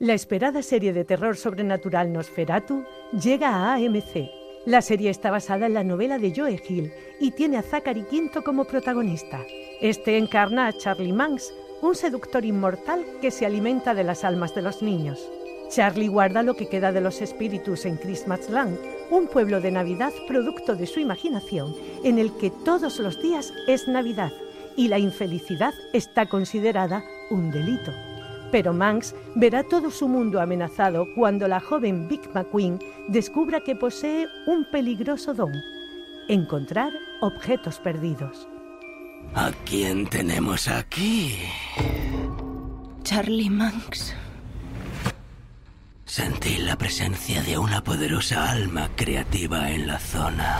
La esperada serie de terror sobrenatural Nosferatu llega a AMC. La serie está basada en la novela de Joe Hill y tiene a Zachary Quinto como protagonista. Este encarna a Charlie Manx, un seductor inmortal que se alimenta de las almas de los niños. Charlie guarda lo que queda de los espíritus en Christmasland, un pueblo de Navidad producto de su imaginación, en el que todos los días es Navidad y la infelicidad está considerada un delito. Pero Manx verá todo su mundo amenazado cuando la joven Vic McQueen descubra que posee un peligroso don, encontrar objetos perdidos. ¿A quién tenemos aquí? Charlie Manx. Sentí la presencia de una poderosa alma creativa en la zona.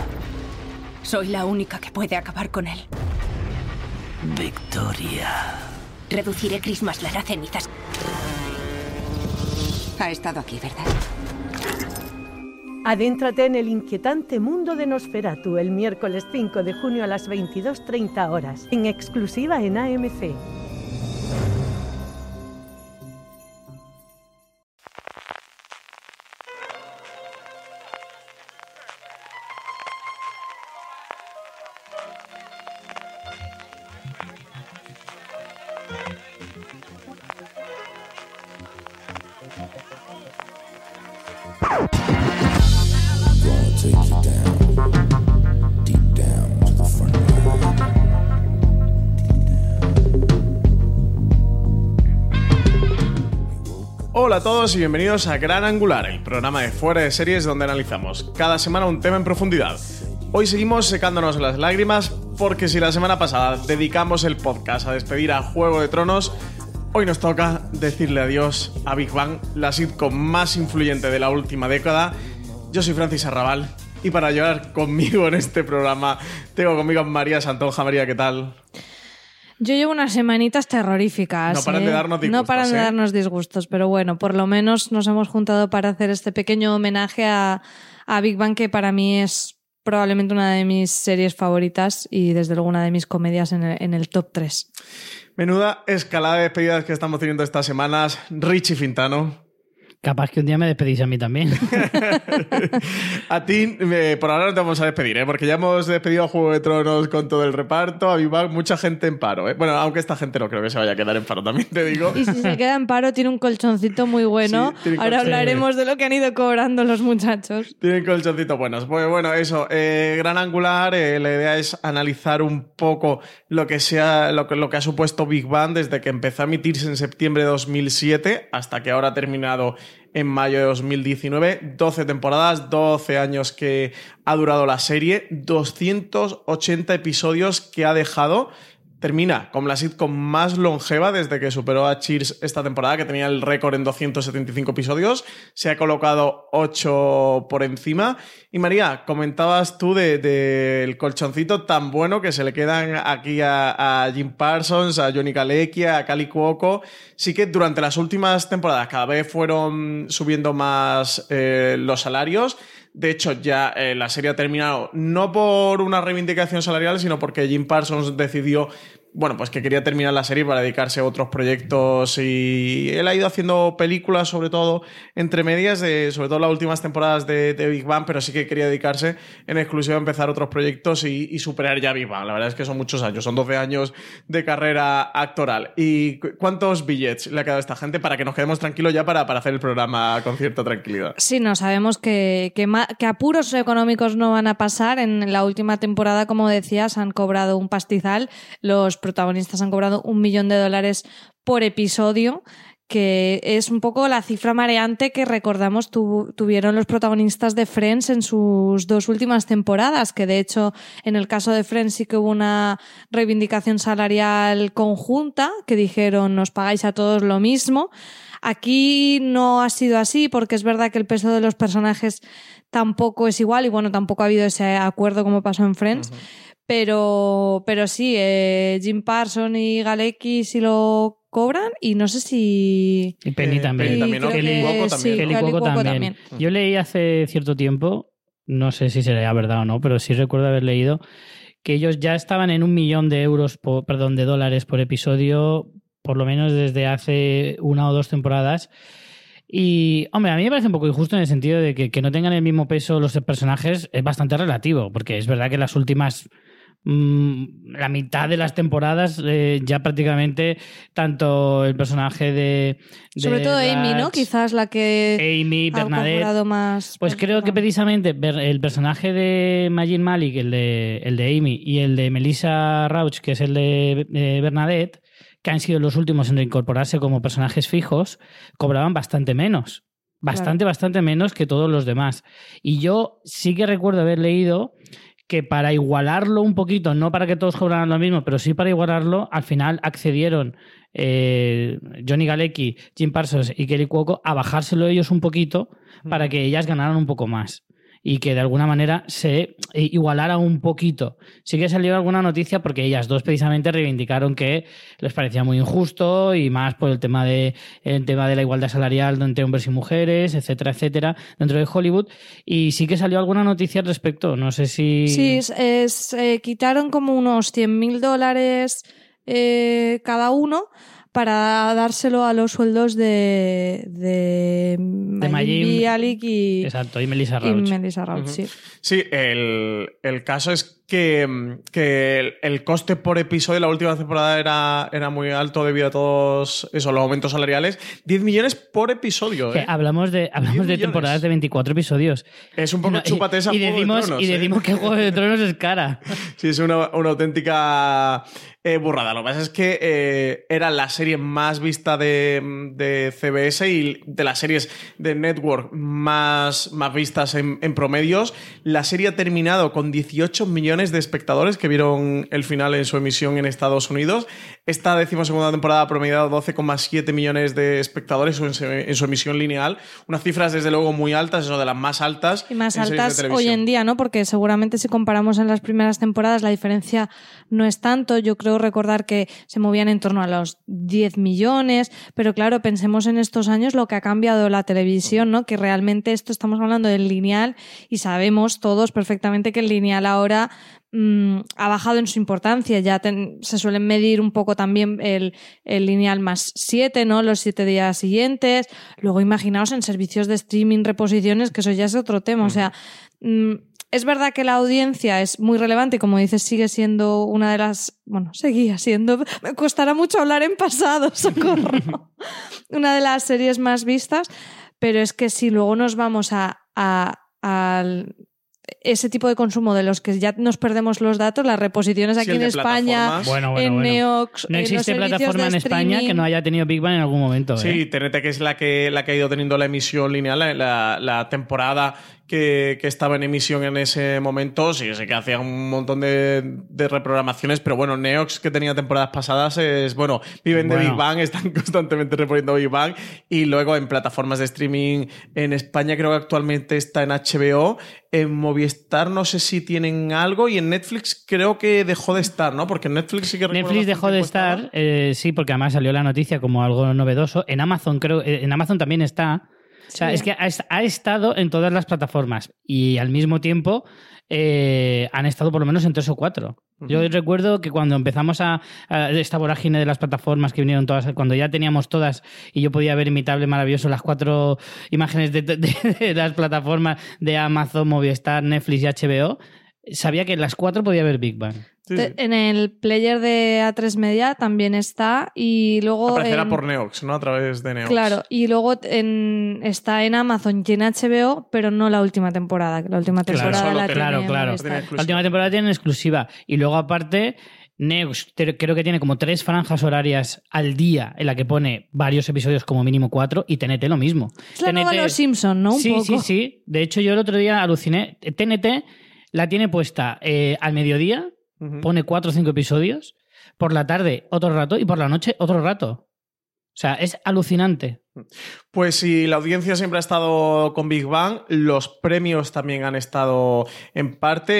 Soy la única que puede acabar con él. Victoria. Reduciré Christmasland a cenizas. Ha estado aquí, ¿verdad? Adéntrate en el inquietante mundo de Nosferatu el miércoles 5 de junio a las 22.30 horas, en exclusiva en AMC. Y bienvenidos a Gran Angular, el programa de fuera de series donde analizamos cada semana un tema en profundidad. Hoy seguimos secándonos las lágrimas porque si la semana pasada dedicamos el podcast a despedir a Juego de Tronos, hoy nos toca decirle adiós a Big Bang, la sitcom más influyente de la última década. Yo soy Francis Arrabal y para llorar conmigo en este programa tengo conmigo a María Santonja. María, ¿qué tal? Yo llevo unas semanitas terroríficas. No paran ¿eh? de darnos No disgustos, paran de ¿eh? darnos disgustos, pero bueno, por lo menos nos hemos juntado para hacer este pequeño homenaje a, a Big Bang, que para mí es probablemente una de mis series favoritas y desde luego una de mis comedias en el, en el top 3. Menuda escalada de despedidas que estamos teniendo estas semanas. Richie Fintano. Capaz que un día me despedís a mí también. A ti, eh, por ahora no te vamos a despedir, ¿eh? porque ya hemos despedido a Juego de Tronos con todo el reparto, a Big Bang, mucha gente en paro. ¿eh? Bueno, aunque esta gente no creo que se vaya a quedar en paro, también te digo. Y si se queda en paro, tiene un colchoncito muy bueno. Sí, Ahora colchón. hablaremos de lo que han ido cobrando los muchachos. Tienen colchoncitos buenos. Pues bueno, eso, eh, Gran Angular, eh, la idea es analizar un poco lo que, sea, lo, que, lo que ha supuesto Big Bang desde que empezó a emitirse en septiembre de 2007 hasta que ahora ha terminado en mayo de 2019. 12 temporadas, 12 años que ha durado la serie, 280 episodios que ha dejado. Termina como la sitcom más longeva desde que superó a Cheers esta temporada, que tenía el récord en 275 episodios. Se ha colocado 8 por encima. Y María, comentabas tú del de, colchoncito tan bueno que se le quedan aquí a, a Jim Parsons, a Johnny Galecki, a Cali Cuoco. Sí que durante las últimas temporadas cada vez fueron subiendo más eh, los salarios. De hecho, ya eh, la serie ha terminado no por una reivindicación salarial, sino porque Jim Parsons decidió, bueno, pues que quería terminar la serie para dedicarse a otros proyectos y él ha ido haciendo películas, sobre todo entre medias, de, sobre todo las últimas temporadas de, de Big Bang, pero sí que quería dedicarse en exclusiva a empezar otros proyectos y, y, superar ya Big Bang. La verdad es que son muchos años, son 12 años de carrera actoral. ¿Y cuántos billets le ha quedado a esta gente para que nos quedemos tranquilos ya para, para hacer el programa con cierta tranquilidad? Sí, no, sabemos que, que, que apuros económicos no van a pasar. En la última temporada, como decías, han cobrado un pastizal. Los protagonistas han cobrado un millón de dólares por episodio que es un poco la cifra mareante que recordamos tu, tuvieron los protagonistas de Friends en sus dos últimas temporadas, que de hecho en el caso de Friends sí que hubo una reivindicación salarial conjunta, que dijeron nos pagáis a todos lo mismo. Aquí no ha sido así porque es verdad que el peso de los personajes tampoco es igual y bueno, tampoco ha habido ese acuerdo como pasó en Friends. Pero, pero sí, eh, Jim Parson y Galecki sí lo cobran y no sé si... Y Penny Eh, también. Penny también, Kelly que Cuoco también. Kelly Kelly Cuoco Cuoco también. también. Yo leí hace cierto tiempo, no sé si será verdad o no, pero sí recuerdo haber leído que ellos ya estaban en un millón de euros, por, perdón, de dólares por episodio, por lo menos desde hace una o dos temporadas. Y, hombre, a mí me parece un poco injusto en el sentido de que, que no tengan el mismo peso los personajes es bastante relativo, porque es verdad que las últimas la mitad de las temporadas eh, ya prácticamente tanto el personaje de, de Sobre todo Amy, ¿no? Quizás la que Amy, ha Bernadette. cobrado más. Pues creo que precisamente el personaje de Majin Malik, el de, el de Amy, y el de Melissa Rauch, que es el de eh, Bernadette, que han sido los últimos en reincorporarse como personajes fijos, cobraban bastante menos. Bastante, bastante menos que todos los demás. Y yo sí que recuerdo haber leído que para igualarlo un poquito, no para que todos cobraran lo mismo, pero sí para igualarlo, al final accedieron eh, Johnny Galecki, Jim Parsons y Kelly Cuoco a bajárselo ellos un poquito para que ellas ganaran un poco más y que de alguna manera se eh, igualara un poquito. Sí que salió alguna noticia porque ellas dos precisamente reivindicaron que les parecía muy injusto y más por el tema de el tema de la igualdad salarial entre hombres y mujeres, etcétera, etcétera, dentro de Hollywood y sí que salió alguna noticia al respecto, no sé si Sí, es, eh, quitaron como unos 100 mil dólares eh, cada uno para dárselo a los sueldos de, de, Mayim Mayim. Bialik y, Exacto, y Melissa y Rauch. Melissa Rauch, sí. Sí, el, el caso es que, que el, el coste por episodio de la última temporada era, era muy alto debido a todos esos los aumentos salariales. 10 millones por episodio. ¿eh? hablamos de, hablamos de temporadas de 24 episodios. Es un poco No, y- esa y, de decimos, Tronos, y ¿eh? decimos que Juego de Tronos es cara. Sí, es una, una auténtica eh, burrada. Lo que pasa es que eh, era la serie más vista de, de CBS y de las series de Network más, más vistas en, en promedios. La serie ha terminado con 18 millones de espectadores que vieron el final en su emisión en Estados Unidos. Esta decimosegunda temporada ha promediado 12,7 millones de espectadores en su, emisión lineal. Unas cifras, desde luego, muy altas, eso de las más altas. Y más en series de altas hoy en día, ¿no? Porque seguramente si comparamos en las primeras temporadas la diferencia no es tanto. Yo creo recordar que se movían en torno a los 10 millones, pero claro, pensemos en estos años lo que ha cambiado la televisión, ¿no? Que realmente esto estamos hablando del lineal y sabemos todos perfectamente que el lineal ahora mm, ha bajado en su importancia. Ya ten- se suelen medir un poco también el, el lineal más 7, ¿no? Los siete días siguientes. Luego imaginaos en servicios de streaming, reposiciones, que eso ya es otro tema. O sea, mm, es verdad que la audiencia es muy relevante y como dices, sigue siendo una de las, bueno, seguía siendo, me costará mucho hablar en pasado, socorro, una de las series más vistas, pero es que si luego nos vamos a, a- al- ese tipo de consumo de los que ya nos perdemos los datos, las reposiciones Sí, aquí el en España. Bueno, bueno, en bueno. Neox, No en los existe servicios plataforma de en España que no haya tenido Big Bang en algún momento. ¿eh? Sí, TNT, que es la que, la que ha ido teniendo la emisión lineal, la, la- la temporada que, que estaba en emisión en ese momento. Sí, sé que hacía un montón de, de reprogramaciones, pero bueno, Neox, que tenía temporadas pasadas, es bueno, viven de. Big Bang, están constantemente reponiendo Big Bang. Y luego en plataformas de streaming en España, creo que actualmente está en HBO. En Movistar, no sé si tienen algo. Y en Netflix, creo que dejó de estar, ¿no? Porque en Netflix sí que Netflix dejó de estar, eh, sí, porque además salió la noticia como algo novedoso. En Amazon creo, eh, en Amazon también está. O sea, Sí. es que ha, est- ha estado en todas las plataformas y al mismo tiempo eh, han estado por lo menos en tres o cuatro. Yo recuerdo que cuando empezamos a, a esta vorágine de las plataformas que vinieron todas, cuando ya teníamos todas y yo podía ver imitable, maravilloso, las cuatro imágenes de, de- de las plataformas de Amazon, Movistar, Netflix y HBO, sabía que en las cuatro podía ver Big Bang. Sí, Te- sí. En el player de A3 Media también está y luego... Aparecerá en- por Neox, ¿no? A través de Neox. Claro, y luego en- está en Amazon y en HBO, pero no la última temporada. La última Claro, temporada solo la tiene claro, claro. Tiene La última temporada tiene exclusiva. Y luego, aparte, Neox creo que tiene como tres franjas horarias al día en la que pone varios episodios, como mínimo cuatro, y TNT lo mismo. Es la nueva Los Simpson, ¿no? Un sí, poco. sí, sí. De hecho, yo el otro día aluciné. TNT la tiene puesta eh, al mediodía, Pone cuatro o cinco episodios, por la tarde otro rato y por la noche otro rato. O sea, es alucinante. Pues si la audiencia siempre ha estado con Big Bang, los premios también han estado en parte.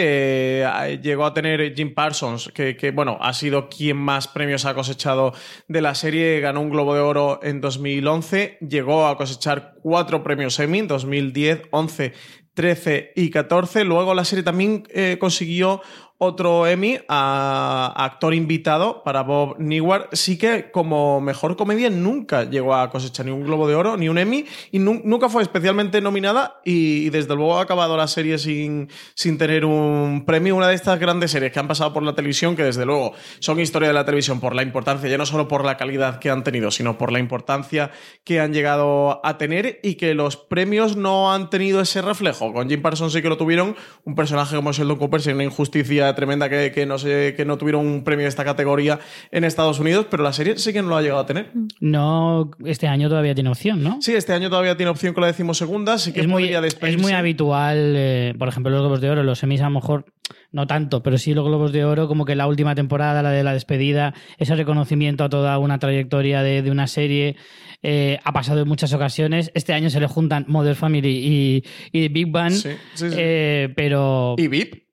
Eh, llegó a tener Jim Parsons, que, que, bueno, ha sido quien más premios ha cosechado de la serie, ganó un Globo de Oro en 2011, llegó a cosechar cuatro premios Emmy, 2010, 11, 13 y 14. Luego la serie también eh, consiguió otro Emmy a, actor invitado para Bob Newhart. Sí que como mejor comedia nunca llegó a cosechar ni un Globo de Oro ni un Emmy y nunca fue especialmente nominada y, desde luego ha acabado la serie sin, sin tener un premio. Una de estas grandes series que han pasado por la televisión que desde luego son historia de la televisión por la importancia, ya no solo por la calidad que han tenido, sino por la importancia que han llegado a tener y que los premios no han tenido ese reflejo. Con Jim Parsons sí que lo tuvieron, un personaje como Sheldon Cooper sin una injusticia tremenda que, que, no sé, que no tuvieron un premio de esta categoría en Estados Unidos, pero la serie sí que no lo ha llegado a tener. No, este año todavía tiene opción, ¿no? Sí, este año todavía tiene opción con la decimosegunda, sí que es muy, Es muy habitual, eh, por ejemplo, los Globos de Oro, los semis a lo mejor no tanto, pero sí los Globos de Oro, como que la última temporada, la de la despedida, ese reconocimiento a toda una trayectoria de, de una serie, eh, ha pasado en muchas ocasiones. Este año se le juntan Mother Family y, y Big Bang, sí, sí, sí. Eh, pero... ¿Y VIP?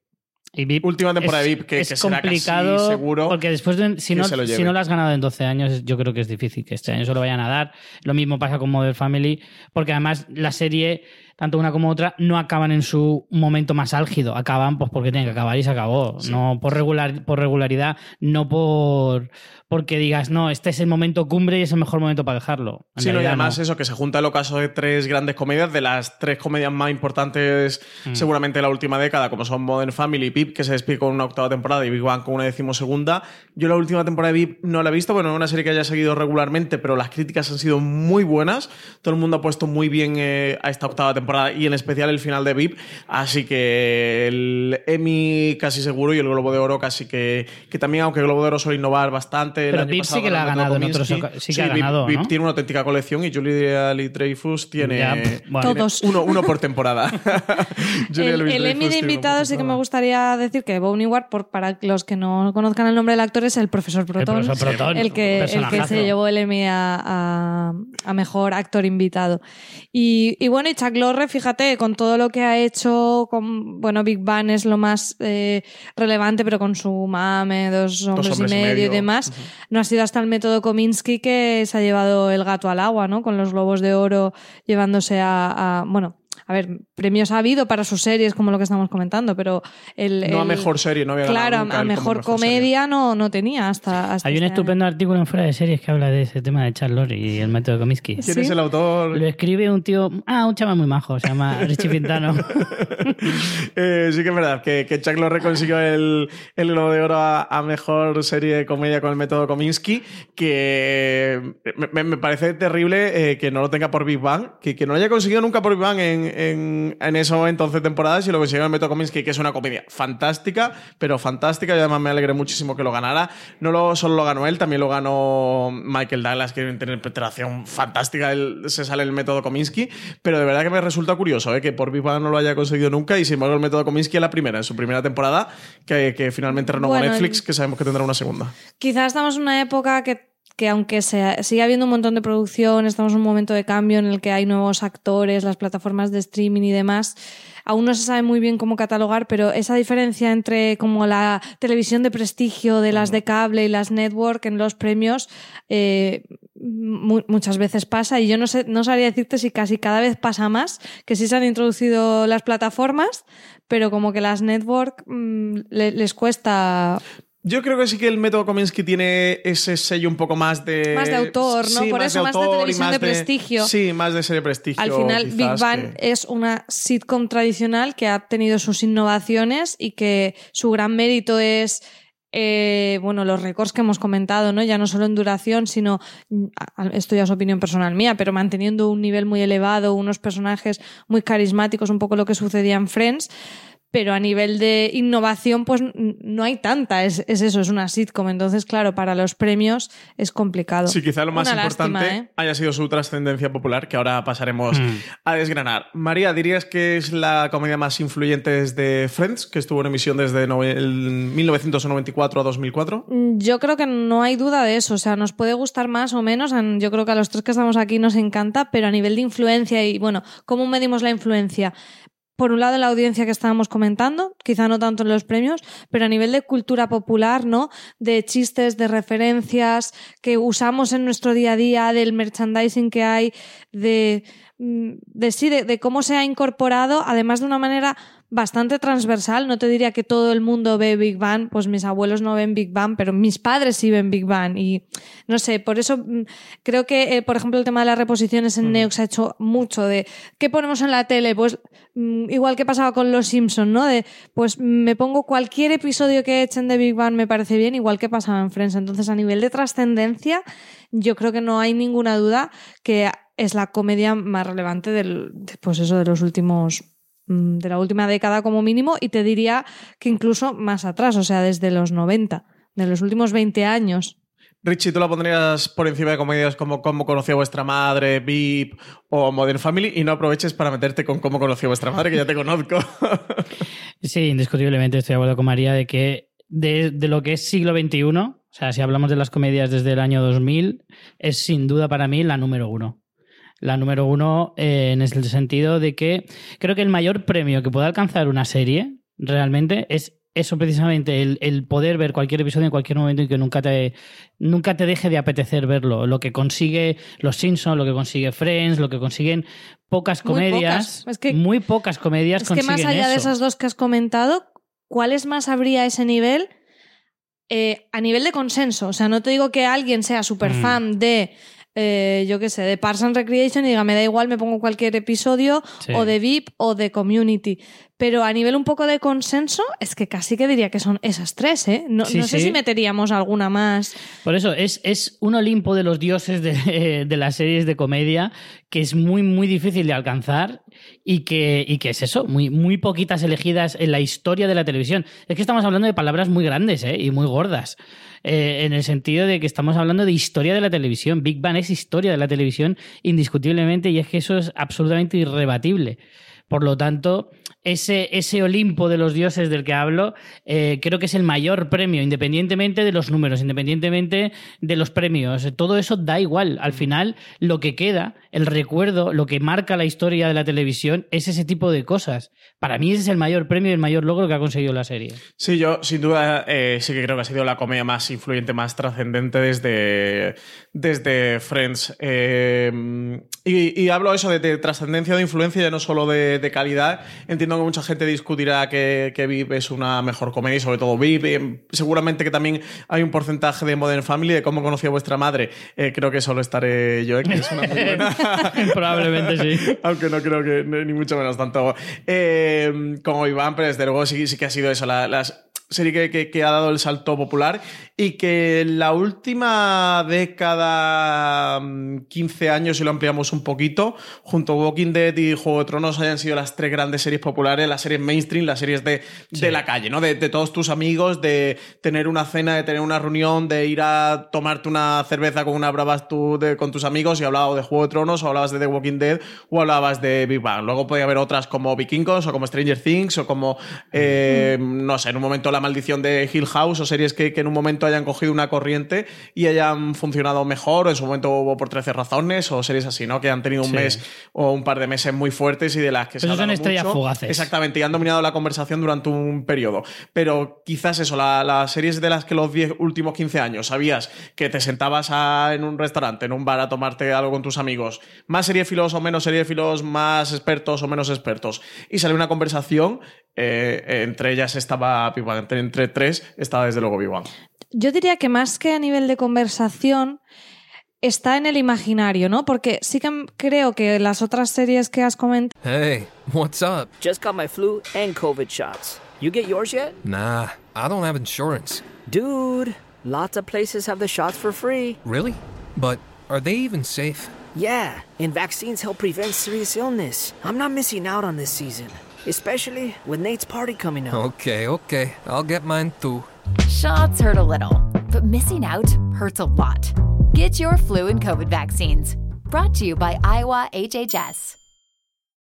Y VIP Última temporada es, de VIP, que, es que será complicado casi seguro. Porque después, de, si, no, lo si no lo has ganado en 12 años, yo creo que es difícil que este año se lo vayan a dar. Lo mismo pasa con Modern Family, porque además la serie, tanto una como otra, no acaban en su momento más álgido. Acaban pues porque tienen que acabar y se acabó. Sí. No por, regular, por regularidad, no por porque digas, no, este es el momento cumbre y es el mejor momento para dejarlo. En Sí, no, y además no. eso, que se junta el ocaso de tres grandes comedias, de las tres comedias más importantes Mm. seguramente de la última década, como son Modern Family y Pip, que se despide con una octava temporada, y Big Bang con una decimosegunda. Yo la última temporada de Pip no la he visto, bueno, es una serie que haya seguido regularmente, pero las críticas han sido muy buenas. Todo el mundo ha puesto muy bien eh, a esta octava temporada y en especial el final de Pip, así que el Emmy casi seguro y el Globo de Oro casi que, que también, aunque el Globo de Oro suele innovar bastante. el Pero pasado sí que la ha ganado en Kominsky. otros oca- sí que ha Pip- ganado, Pip ¿no? tiene una auténtica colección y Julia Lee Dreyfus tiene, Ya, bueno. tiene Todos. uno, uno por temporada. Julia El, el Emmy de invitados sí que me gustaría decir que Bob Newhart, por, para los que no conozcan el nombre del actor, es el profesor Proton. profesor Proton, el que, el que personajazo. se llevó el Emmy a, a- a mejor actor invitado. Y, y bueno, y Chuck Lorre, fíjate, con todo lo que ha hecho, con, bueno, Big Bang es lo más eh, relevante, pero con su mame, dos hombres, hombres y, y medio y demás, no ha sido hasta el método Kominsky que se ha llevado el gato al agua, ¿no? Con los globos de oro llevándose a, a- bueno, a ver, premios ha habido para sus series, como lo que estamos comentando, pero el. No a mejor serie, no había ganado Claro, nunca a mejor, mejor comedia no, no tenía hasta. hasta Hay un este año. estupendo artículo en Fuera de Series que habla de ese tema de Charles y el método Comiskey. ¿Quién ¿Sí? es el autor? Lo escribe un tío, ah, un chaval muy majo, se llama Richie Pintano. Eh, sí que es verdad que, que Chuck Lorre consiguió el, el Globo de Oro a, a mejor serie de comedia con el método Kominsky, que me, me parece terrible eh, que no lo tenga por Big Bang, que, que no lo haya conseguido nunca por Big Bang en, en, en eso entonces temporadas y lo consiguió el método Kominsky, que es una comedia fantástica, pero fantástica y además me alegré muchísimo que lo ganara. No lo, solo lo ganó él, también lo ganó Michael Douglas, que tiene una interpretación fantástica, él, se sale el método Kominsky, pero de verdad que me resulta curioso eh, que por Big Bang no lo haya conseguido nunca y sin embargo el método Kominsky es la primera, en su primera temporada, que, que finalmente renovó Bueno, Netflix, que sabemos que tendrá una segunda. Quizás estamos en una época que, que aunque sea, sigue habiendo un montón de producción, estamos en un momento de cambio en el que hay nuevos actores, las plataformas de streaming y demás. Aún no se sabe muy bien cómo catalogar, pero esa diferencia entre como la televisión de prestigio de las de cable y las network en los premios eh, mu- muchas veces pasa y yo no sé, no sabría decirte si casi cada vez pasa más, que sí se han introducido las plataformas, pero como que las network mm, le- les cuesta Yo creo que sí que el método Kominsky tiene ese sello un poco más de. Más de autor, ¿no? Sí, Por eso más de televisión de prestigio. Sí, más de serie prestigio. Al final, Big Bang que- es una sitcom tradicional que ha tenido sus innovaciones y que su gran mérito es. eh, bueno, los récords que hemos comentado, ¿no? Ya no solo en duración, sino, esto ya es opinión personal mía, pero manteniendo un nivel muy elevado, unos personajes muy carismáticos, un poco lo que sucedía en Friends. Pero a nivel de innovación, pues no hay tanta. Es, es eso, es una sitcom. Entonces, claro, para los premios es complicado. Sí, quizá lo más Una importante lástima, ¿eh? haya sido su trascendencia popular, que ahora pasaremos Mm. a desgranar. María, ¿dirías que es la comedia más influyente desde Friends, que estuvo en emisión desde no- el 1994 a 2004? Mm, Yo creo que no hay duda de eso. O sea, nos puede gustar más o menos. Yo creo que a los tres que estamos aquí nos encanta, pero a nivel de influencia y, bueno, ¿cómo medimos la influencia? Por un lado, en la audiencia que estábamos comentando, quizá no tanto en los premios, pero a nivel de cultura popular, ¿no? De chistes, de referencias que usamos en nuestro día a día, del merchandising que hay, de, mm, de sí, de, de cómo se ha incorporado, además de una manera bastante transversal. No te diría que todo el mundo ve Big Bang, pues mis abuelos no ven Big Bang, pero mis padres sí ven Big Bang. Y no sé, por eso mm, creo que, eh, por ejemplo, el tema de las reposiciones en Neox ha hecho mucho de ¿qué ponemos en la tele? Pues mm, igual que pasaba con Los Simpsons, ¿no? De pues me pongo cualquier episodio que echen de Big Bang me parece bien, igual que pasaba en Friends. Entonces, a nivel de trascendencia, yo creo que no hay ninguna duda que es la comedia más relevante del, de, pues eso, de los últimos mm, de la última década como mínimo y te diría que incluso más atrás, o sea, desde los 90, de los últimos 20 años. Richie, ¿tú la pondrías por encima de comedias como Cómo conoció a vuestra madre, VIP o Modern Family? Y no aproveches para meterte con Cómo conoció a vuestra madre, que ya te conozco. Sí, indiscutiblemente estoy de acuerdo con María de que de, de lo que es siglo XXI, o sea, si hablamos de las comedias desde el año 2000, es sin duda para mí la número uno. La número uno eh, en el sentido de que creo que el mayor premio que puede alcanzar una serie realmente es eso precisamente, el, el poder ver cualquier episodio en cualquier momento y que nunca te, nunca te deje de apetecer verlo. Lo que consigue Los Simpsons, lo que consigue Friends, lo que consiguen pocas Muy comedias, pocas. Es que- muy pocas comedias Es que más allá de esas dos que has comentado, ¿cuáles más habría a ese nivel? Eh, a nivel de consenso. O sea, no te digo que alguien sea súper Mm. fan de, eh, yo qué sé, de Parks and Recreation y diga, me da igual, me pongo cualquier episodio, Sí. o de VIP o de Community. Pero a nivel un poco de consenso, es que casi que diría que son esas tres, ¿eh? No, Sí, no sé sí. si meteríamos alguna más. Por eso, es, es un Olimpo de los dioses de, de las series de comedia que es muy, muy difícil de alcanzar y que, y que es eso, muy, muy poquitas elegidas en la historia de la televisión. Es que estamos hablando de palabras muy grandes ¿eh? y muy gordas. Eh, en el sentido de que estamos hablando de historia de la televisión. Big Bang es historia de la televisión indiscutiblemente y es que eso es absolutamente irrebatible. Por lo tanto, ese, ese Olimpo de los dioses del que hablo, eh, creo que es el mayor premio, independientemente de los números, independientemente de los premios. Todo eso da igual. Al final, lo que queda, el recuerdo, lo que marca la historia de la televisión, es ese tipo de cosas. Para mí ese es el mayor premio y el mayor logro que ha conseguido la serie. Sí, yo sin duda eh, sí que creo que ha sido la comedia más influyente, más trascendente desde, desde Friends. Eh, y, y hablo eso de, de trascendencia de influencia, ya no solo de, de calidad. Entiendo que mucha gente discutirá que, que VIP es una mejor comedia, y sobre todo VIP. Eh, seguramente que también hay un porcentaje de Modern Family, de cómo conoció a vuestra madre. Eh, creo que solo estaré yo, eh, que es una muy buena. Probablemente sí. Aunque no creo que ni mucho menos tanto eh, como Iván, pero desde luego sí, sí que ha sido eso, la, las serie que, que- que ha dado el salto popular y que en la última década, mm, 15 años, si lo ampliamos un poquito, junto a Walking Dead y Juego de Tronos hayan sido las tres grandes series populares, las series mainstream, las series de, de la calle, ¿no? De, de todos tus amigos, de tener una cena, de tener una reunión, de ir a tomarte una cerveza con una bravas tú de- con tus amigos y hablabas de Juego de Tronos o hablabas de The Walking Dead o hablabas de Big Bang. Luego podía haber otras como Vikingos o como Stranger Things o como, eh, no sé, en un momento La Maldición de Hill House o series que, que en un momento hayan cogido una corriente y hayan funcionado mejor o en su momento hubo por 13 razones o series así, ¿no? Que han tenido un Sí. mes o un par de meses muy fuertes y de las que se Pero ha son hablado estrellas mucho. fugaces. Exactamente, y han dominado la conversación durante un periodo. Pero quizás eso, la- las series de las que los 10 últimos 15 años sabías que te sentabas a- en un restaurante, en un bar a tomarte algo con tus amigos, más seriefilos o menos seriefilos, más expertos o menos expertos, y salió una conversación, eh, entre ellas estaba Bang, entre, entre tres estaba desde luego Big Bang. Yo diría que más que a nivel de conversación está en el imaginario, ¿no? Porque sí que creo que las otras series que has comentado Hey, what's up? Just got my flu and COVID shots. You get yours yet? Nah, I don't have insurance. Dude, lots of places have the shots for free. Really? But are they even safe? Yeah, and vaccines help prevent serious illness. I'm not missing out on this season. Especially with Nate's party coming up. Okay, okay. I'll get mine too. Shots hurt a little, but missing out hurts a lot. Get your flu and COVID vaccines. Brought to you by Iowa HHS.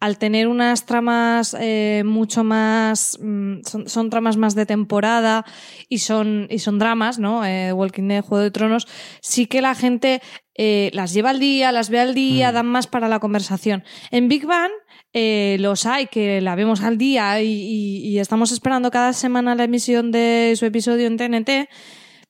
Al tener unas tramas eh, mucho más mm, son, son, tramas más de temporada y son y son dramas no eh, Walking Dead Juego de Tronos sí que la gente eh, las lleva al día las ve al día mm. dan más para la conversación en Big Bang eh, los hay que la vemos al día y, y, y estamos esperando cada semana la emisión de su episodio en TNT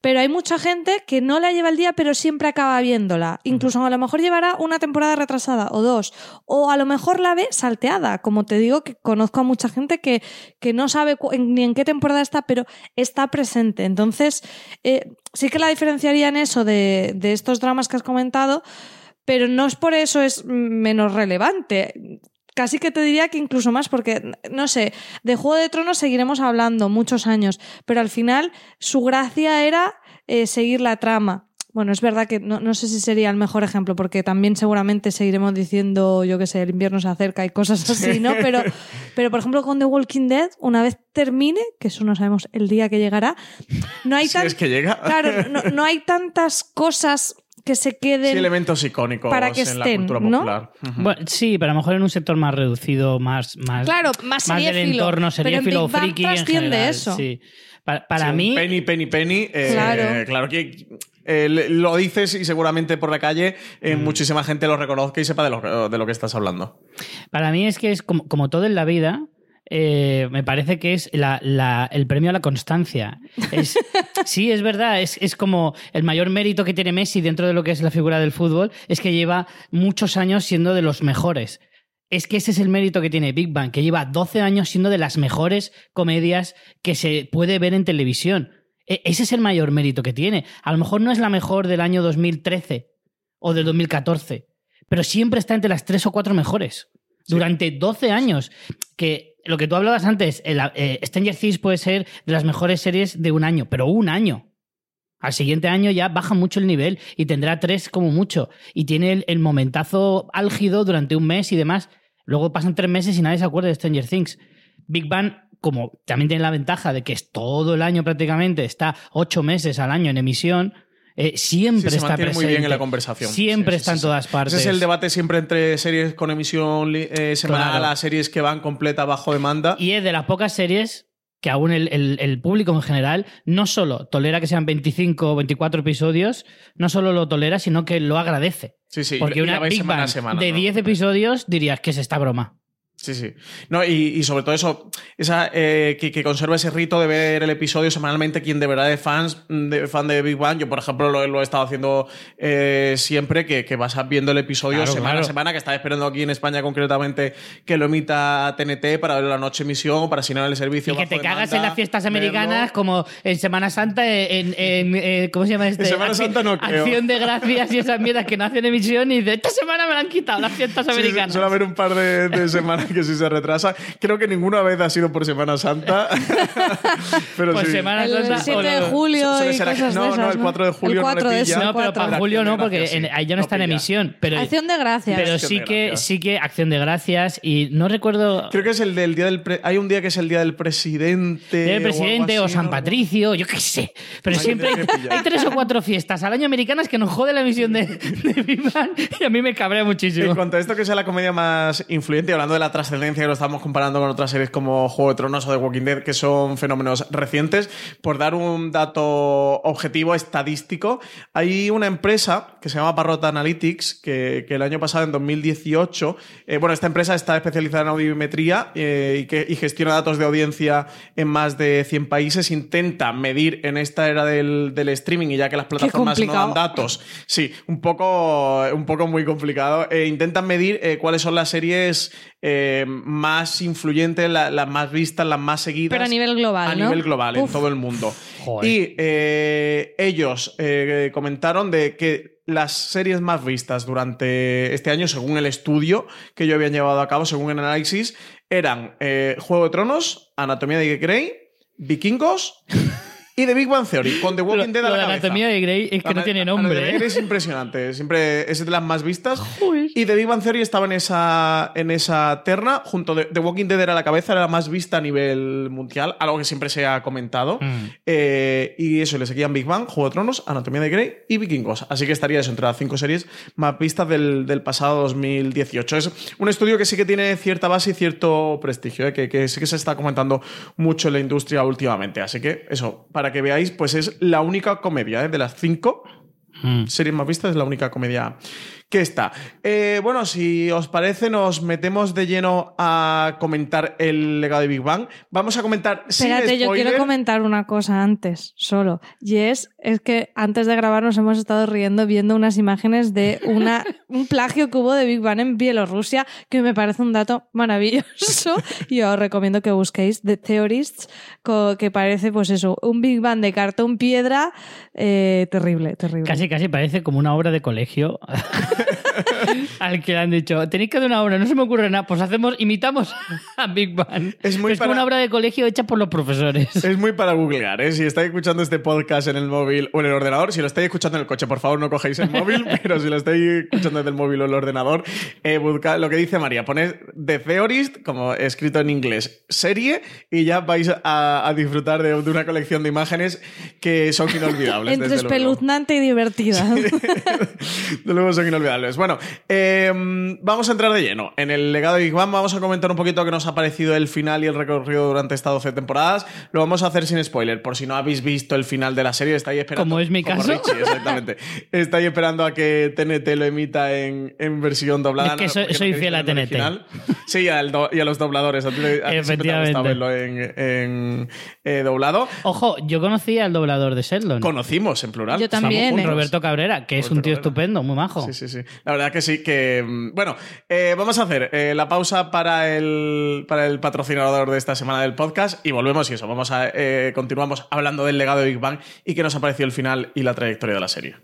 pero hay mucha gente que no la lleva el día, pero siempre acaba viéndola. Incluso a lo mejor llevará una temporada retrasada o dos, o a lo mejor la ve salteada. Como te digo, que conozco a mucha gente que, que no sabe ni en qué temporada está, pero está presente. Entonces, eh, sí que la diferenciaría en eso de, de estos dramas que has comentado, pero no es por eso es menos relevante casi que te diría que incluso más, porque, no sé, de Juego de Tronos seguiremos hablando muchos años, pero al final su gracia era eh, seguir la trama. Bueno, es verdad que no, no, sé si sería el mejor ejemplo, porque también seguramente seguiremos diciendo, yo qué sé, el invierno se acerca y cosas así, ¿no? Pero, pero por ejemplo, con The Walking Dead, una vez termine, que eso no sabemos el día que llegará, no hay si es que llega. Claro, no, no hay tantas cosas que se queden. Sí, elementos icónicos para que en estén, la cultura ¿no? popular. Bueno, sí, pero a lo mejor en un sector más reducido, más. más Claro, más del seriéfilo, entorno seriéfilo, Bang friki en general. eso. Sí. Pa- Para, Sí, mí. Penny, penny, penny. eh, Claro. claro. que eh, lo dices y seguramente por la calle eh, Mm. muchísima gente lo reconozca y sepa de lo, de lo que estás hablando. Para mí es que es como, como todo en la vida. Eh, me parece que es la- la- el premio a la constancia. Es, sí, es verdad, es, es como el mayor mérito que tiene Messi dentro de lo que es la figura del fútbol, es que lleva muchos años siendo de los mejores. Es que ese es el mérito que tiene Big Bang, que lleva 12 años siendo de las mejores comedias que se puede ver en televisión. E- ese es el mayor mérito que tiene. A lo mejor no es la mejor del año 2013 o del 2014, pero siempre está entre las tres o cuatro mejores. Durante 12 años. Que lo que tú hablabas antes, el, eh, Stranger Things puede ser de las mejores series de un año, pero un año. Al siguiente año ya baja mucho el nivel y tendrá tres como mucho. Y tiene el, el momentazo álgido durante un mes y demás. Luego pasan tres meses y nadie se acuerda de Stranger Things. Big Bang, como también tiene la ventaja de que es todo el año prácticamente, está ocho meses al año en emisión, eh, siempre Sí, se está presente. muy bien en la conversación. Siempre Sí, está sí, en todas partes. Ese es el debate siempre entre series con emisión eh, semanal Claro. a series que van completa bajo demanda. Y es de las pocas series que aún el, el- el público en general no solo tolera que sean 25 o 24 episodios, no solo lo tolera, sino que lo agradece. Sí, sí. Porque una Big semana Bang semana, de ¿no? 10 episodios dirías que es esta broma. Sí, sí. No, y, y sobre todo eso, esa, eh, que, que conserva ese rito de ver el episodio semanalmente, quien de verdad es fans, de, fan de Big Bang. Yo, por ejemplo, lo, lo he estado haciendo eh, siempre, que, que vas viendo el episodio Claro, semana claro. a semana, que estaba esperando aquí en España concretamente que lo emita TNT para ver la noche emisión, para asignar el servicio. Y que te cagas en las fiestas verlo. americanas como en Semana Santa, en, en- en- ¿cómo se llama este? En Semana Acción- Santa no creo. Acción de gracias y esas mierdas que no hacen emisión y de esta semana me la han quitado las fiestas Sí, sí, americanas. suele haber un par de, de semanas que sí se retrasa. Creo que ninguna vez ha sido por Semana Santa. Pero Pues sí. Semana El Santa 7 o de no. julio Suele y ser- cosas no, de no, esas, el 4 de julio El no le 4 de pilla. No, pero para Julio no, porque sí. en- ahí ya no, No está en pilla. emisión. Pero, Acción de gracias. pero sí que, gracias. sí que Acción de Gracias y no recuerdo... Creo que es el del día del pre- hay un día que es el día del presidente Día del o algo presidente o, así, San ¿no? Patricio, yo qué sé. Pero siempre hay, tres o cuatro fiestas al año americanas que nos jode la emisión de, de y a mí me cabrea En muchísimo. cuanto a esto que sea la comedia más influyente, hablando de la trascendencia que lo estamos comparando con otras series como Juego de Tronos o The Walking Dead, que son fenómenos recientes, por dar un dato objetivo estadístico, hay una empresa que se llama Parrot Analytics, que, que el año pasado, en 2018, eh, bueno, esta empresa está especializada en audiometría eh, y, que, y gestiona datos de audiencia en más de 100 países, intenta medir en esta era del, del streaming y ya que las plataformas no dan datos, sí, un poco, un poco muy complicado, eh, intentan medir eh, cuáles son las series eh, eh, más influyentes, la- las más vistas, las más seguidas. Pero a nivel global, A ¿no? nivel global, en todo el mundo. Joder. Y eh, ellos eh, comentaron de que las series más vistas durante este año, según el estudio que ellos habían llevado a cabo, según el análisis, eran eh, Juego de Tronos, Anatomía de Grey, Vikingos y The Big Bang Theory, con The Walking Lo- Dead a la cabeza. Anatomía de Grey es que no tiene nombre, ¿eh? Grey Es impresionante, siempre es de las más vistas. Y The Big Bang Theory estaba en esa, en esa terna, junto de The Walking Dead era la cabeza, era la más vista a nivel mundial, algo que siempre se ha comentado. Mm. Eh, y eso, le seguían Big Bang, Juego de Tronos, Anatomía de Grey y Vikingos. Así que estaría eso entre las cinco series más vistas del, del pasado 2018. Es un estudio que sí que tiene cierta base y cierto prestigio, eh, que, que sí que se está comentando mucho en la industria últimamente. Así que eso, para que veáis, pues es la única comedia eh, de las cinco Mm. series más vistas, es la única comedia que está. Eh, bueno, si os parece, nos metemos de lleno a comentar el legado de Big Bang. Vamos a comentar sin Espérate, yo quiero comentar una cosa antes, solo. Y es, es que antes de grabar nos hemos estado riendo viendo unas imágenes de una, un plagio que hubo de Big Bang en Bielorrusia, que me parece un dato maravilloso. y os recomiendo que busquéis The Theorists, que parece, pues eso, un Big Bang de cartón piedra eh, terrible, terrible. Casi, casi parece como una obra de colegio al que le han dicho, tenéis que hacer una obra, no se me ocurre nada, pues hacemos, imitamos a Big Bang. Es muy es como para- una obra de colegio hecha por los profesores. Es muy para googlear, ¿eh? Si estáis escuchando este podcast en el móvil o en el ordenador, si lo estáis escuchando en el coche, por favor no cogéis el móvil, pero si lo estáis escuchando desde el móvil o el ordenador, eh, buscad lo que dice María, poned The Theorist, como escrito en inglés, serie, y ya vais a, a disfrutar de, de una colección de imágenes que son inolvidables. Entre espeluznante y divertida. De luego son inolvidables. Bueno, eh, vamos a entrar de lleno. En el legado de Big Bang vamos a comentar un poquito qué nos ha parecido el final y el recorrido durante estas 12 temporadas. Lo vamos a hacer sin spoiler, por si no habéis visto el final de la serie, estáis esperando. Como es mi caso. Richie, exactamente. estáis esperando a que TNT lo emita en, en versión doblada. Es que soy- no fiel a TNT. original. Sí, al do- y a los dobladores. A ti, a Efectivamente. verlo en, en, eh, doblado. Ojo, yo conocí al doblador de Sheldon. Conocimos en plural. Yo también, ¿eh? Roberto Cabrera, que es un tío Cabrera. estupendo, muy majo. Sí, sí, sí. La verdad que sí, que. mm, Bueno, eh, vamos a hacer eh, la pausa para el, para el patrocinador de esta semana del podcast y volvemos y eso. Vamos a. eh, continuamos hablando del legado de Big Bang y qué nos ha parecido el final y la trayectoria de la serie.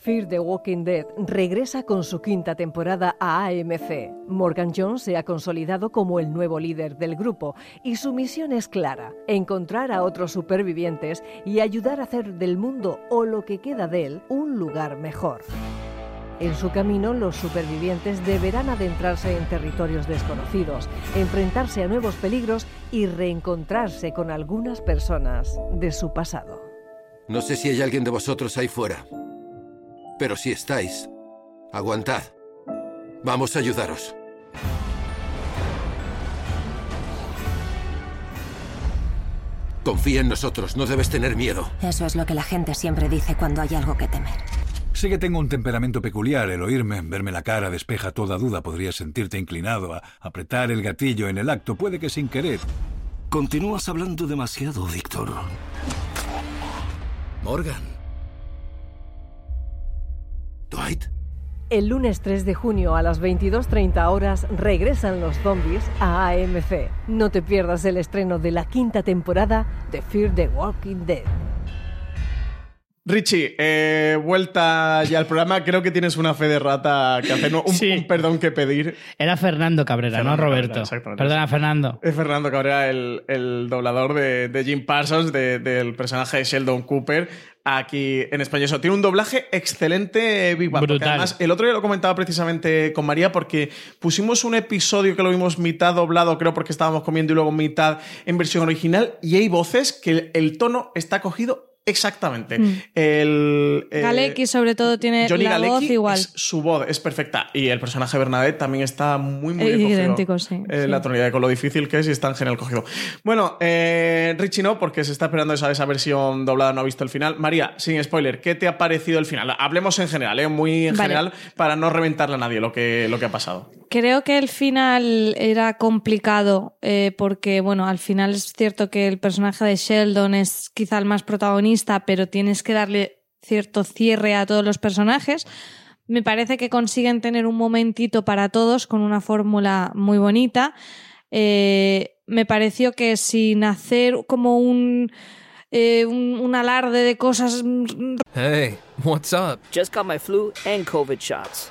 Fear the Walking Dead regresa con su quinta temporada a AMC. Morgan Jones se ha consolidado como el nuevo líder del grupo y su misión es clara, encontrar a otros supervivientes y ayudar a hacer del mundo o lo que queda de él un lugar mejor. En su camino, los supervivientes deberán adentrarse en territorios desconocidos, enfrentarse a nuevos peligros y reencontrarse con algunas personas de su pasado. No sé si hay alguien de vosotros ahí fuera. Pero si estáis, aguantad. Vamos a ayudaros. Confía en nosotros, no debes tener miedo. Eso es lo que la gente siempre dice cuando hay algo que temer. Sé que tengo un temperamento peculiar. El oírme, verme la cara, despeja toda duda. Podrías sentirte inclinado a apretar el gatillo en el acto, puede que sin querer. Continúas hablando demasiado, Víctor. Morgan. Dwight. El lunes 3 de junio a las 22.30 horas regresan los zombies a AMC. No te pierdas el estreno de la quinta temporada de Fear the Walking Dead. Richie, eh, vuelta ya al programa. Creo que tienes una fe de rata que hacer, un, Sí. un perdón que pedir. Era Fernando Cabrera, Fernando no Roberto. Perdona, Fernando. Es Fernando Cabrera, el, el doblador de, de Jim Parsons, de- del personaje de Sheldon Cooper, aquí en español. Eso, tiene un doblaje excelente, eh, Big Bang. porque Brutal. Además, el otro día lo comentaba precisamente con María, porque pusimos un episodio que lo vimos mitad doblado, creo, porque estábamos comiendo y luego mitad en versión original, y hay voces que el, el tono está cogido exactamente. Mm. El, eh, Galecki, sobre todo, tiene Johnny la Galecki voz igual. es- su voz es perfecta. Y el personaje de Bernadette también está muy, muy bien cogido. idéntico, sí, Eh, sí. La tonalidad con lo difícil que es y está en genial cogido. Bueno, eh, Richie no, porque se está esperando esa, esa versión doblada, no ha visto el final. María, sin spoiler, ¿qué te ha parecido el final? Hablemos en general, ¿eh? muy en Vale. general, para no reventarle a nadie lo que, lo que ha pasado. Creo que el final era complicado eh, porque, bueno, al final es cierto que el personaje de Sheldon es quizá el más protagonista, pero tienes que darle cierto cierre a todos los personajes. Me parece que consiguen tener un momentito para todos con una fórmula muy bonita. Eh, me pareció que sin hacer como un, eh, un, un alarde de cosas Hey, what's up? Just got my flu and COVID shots.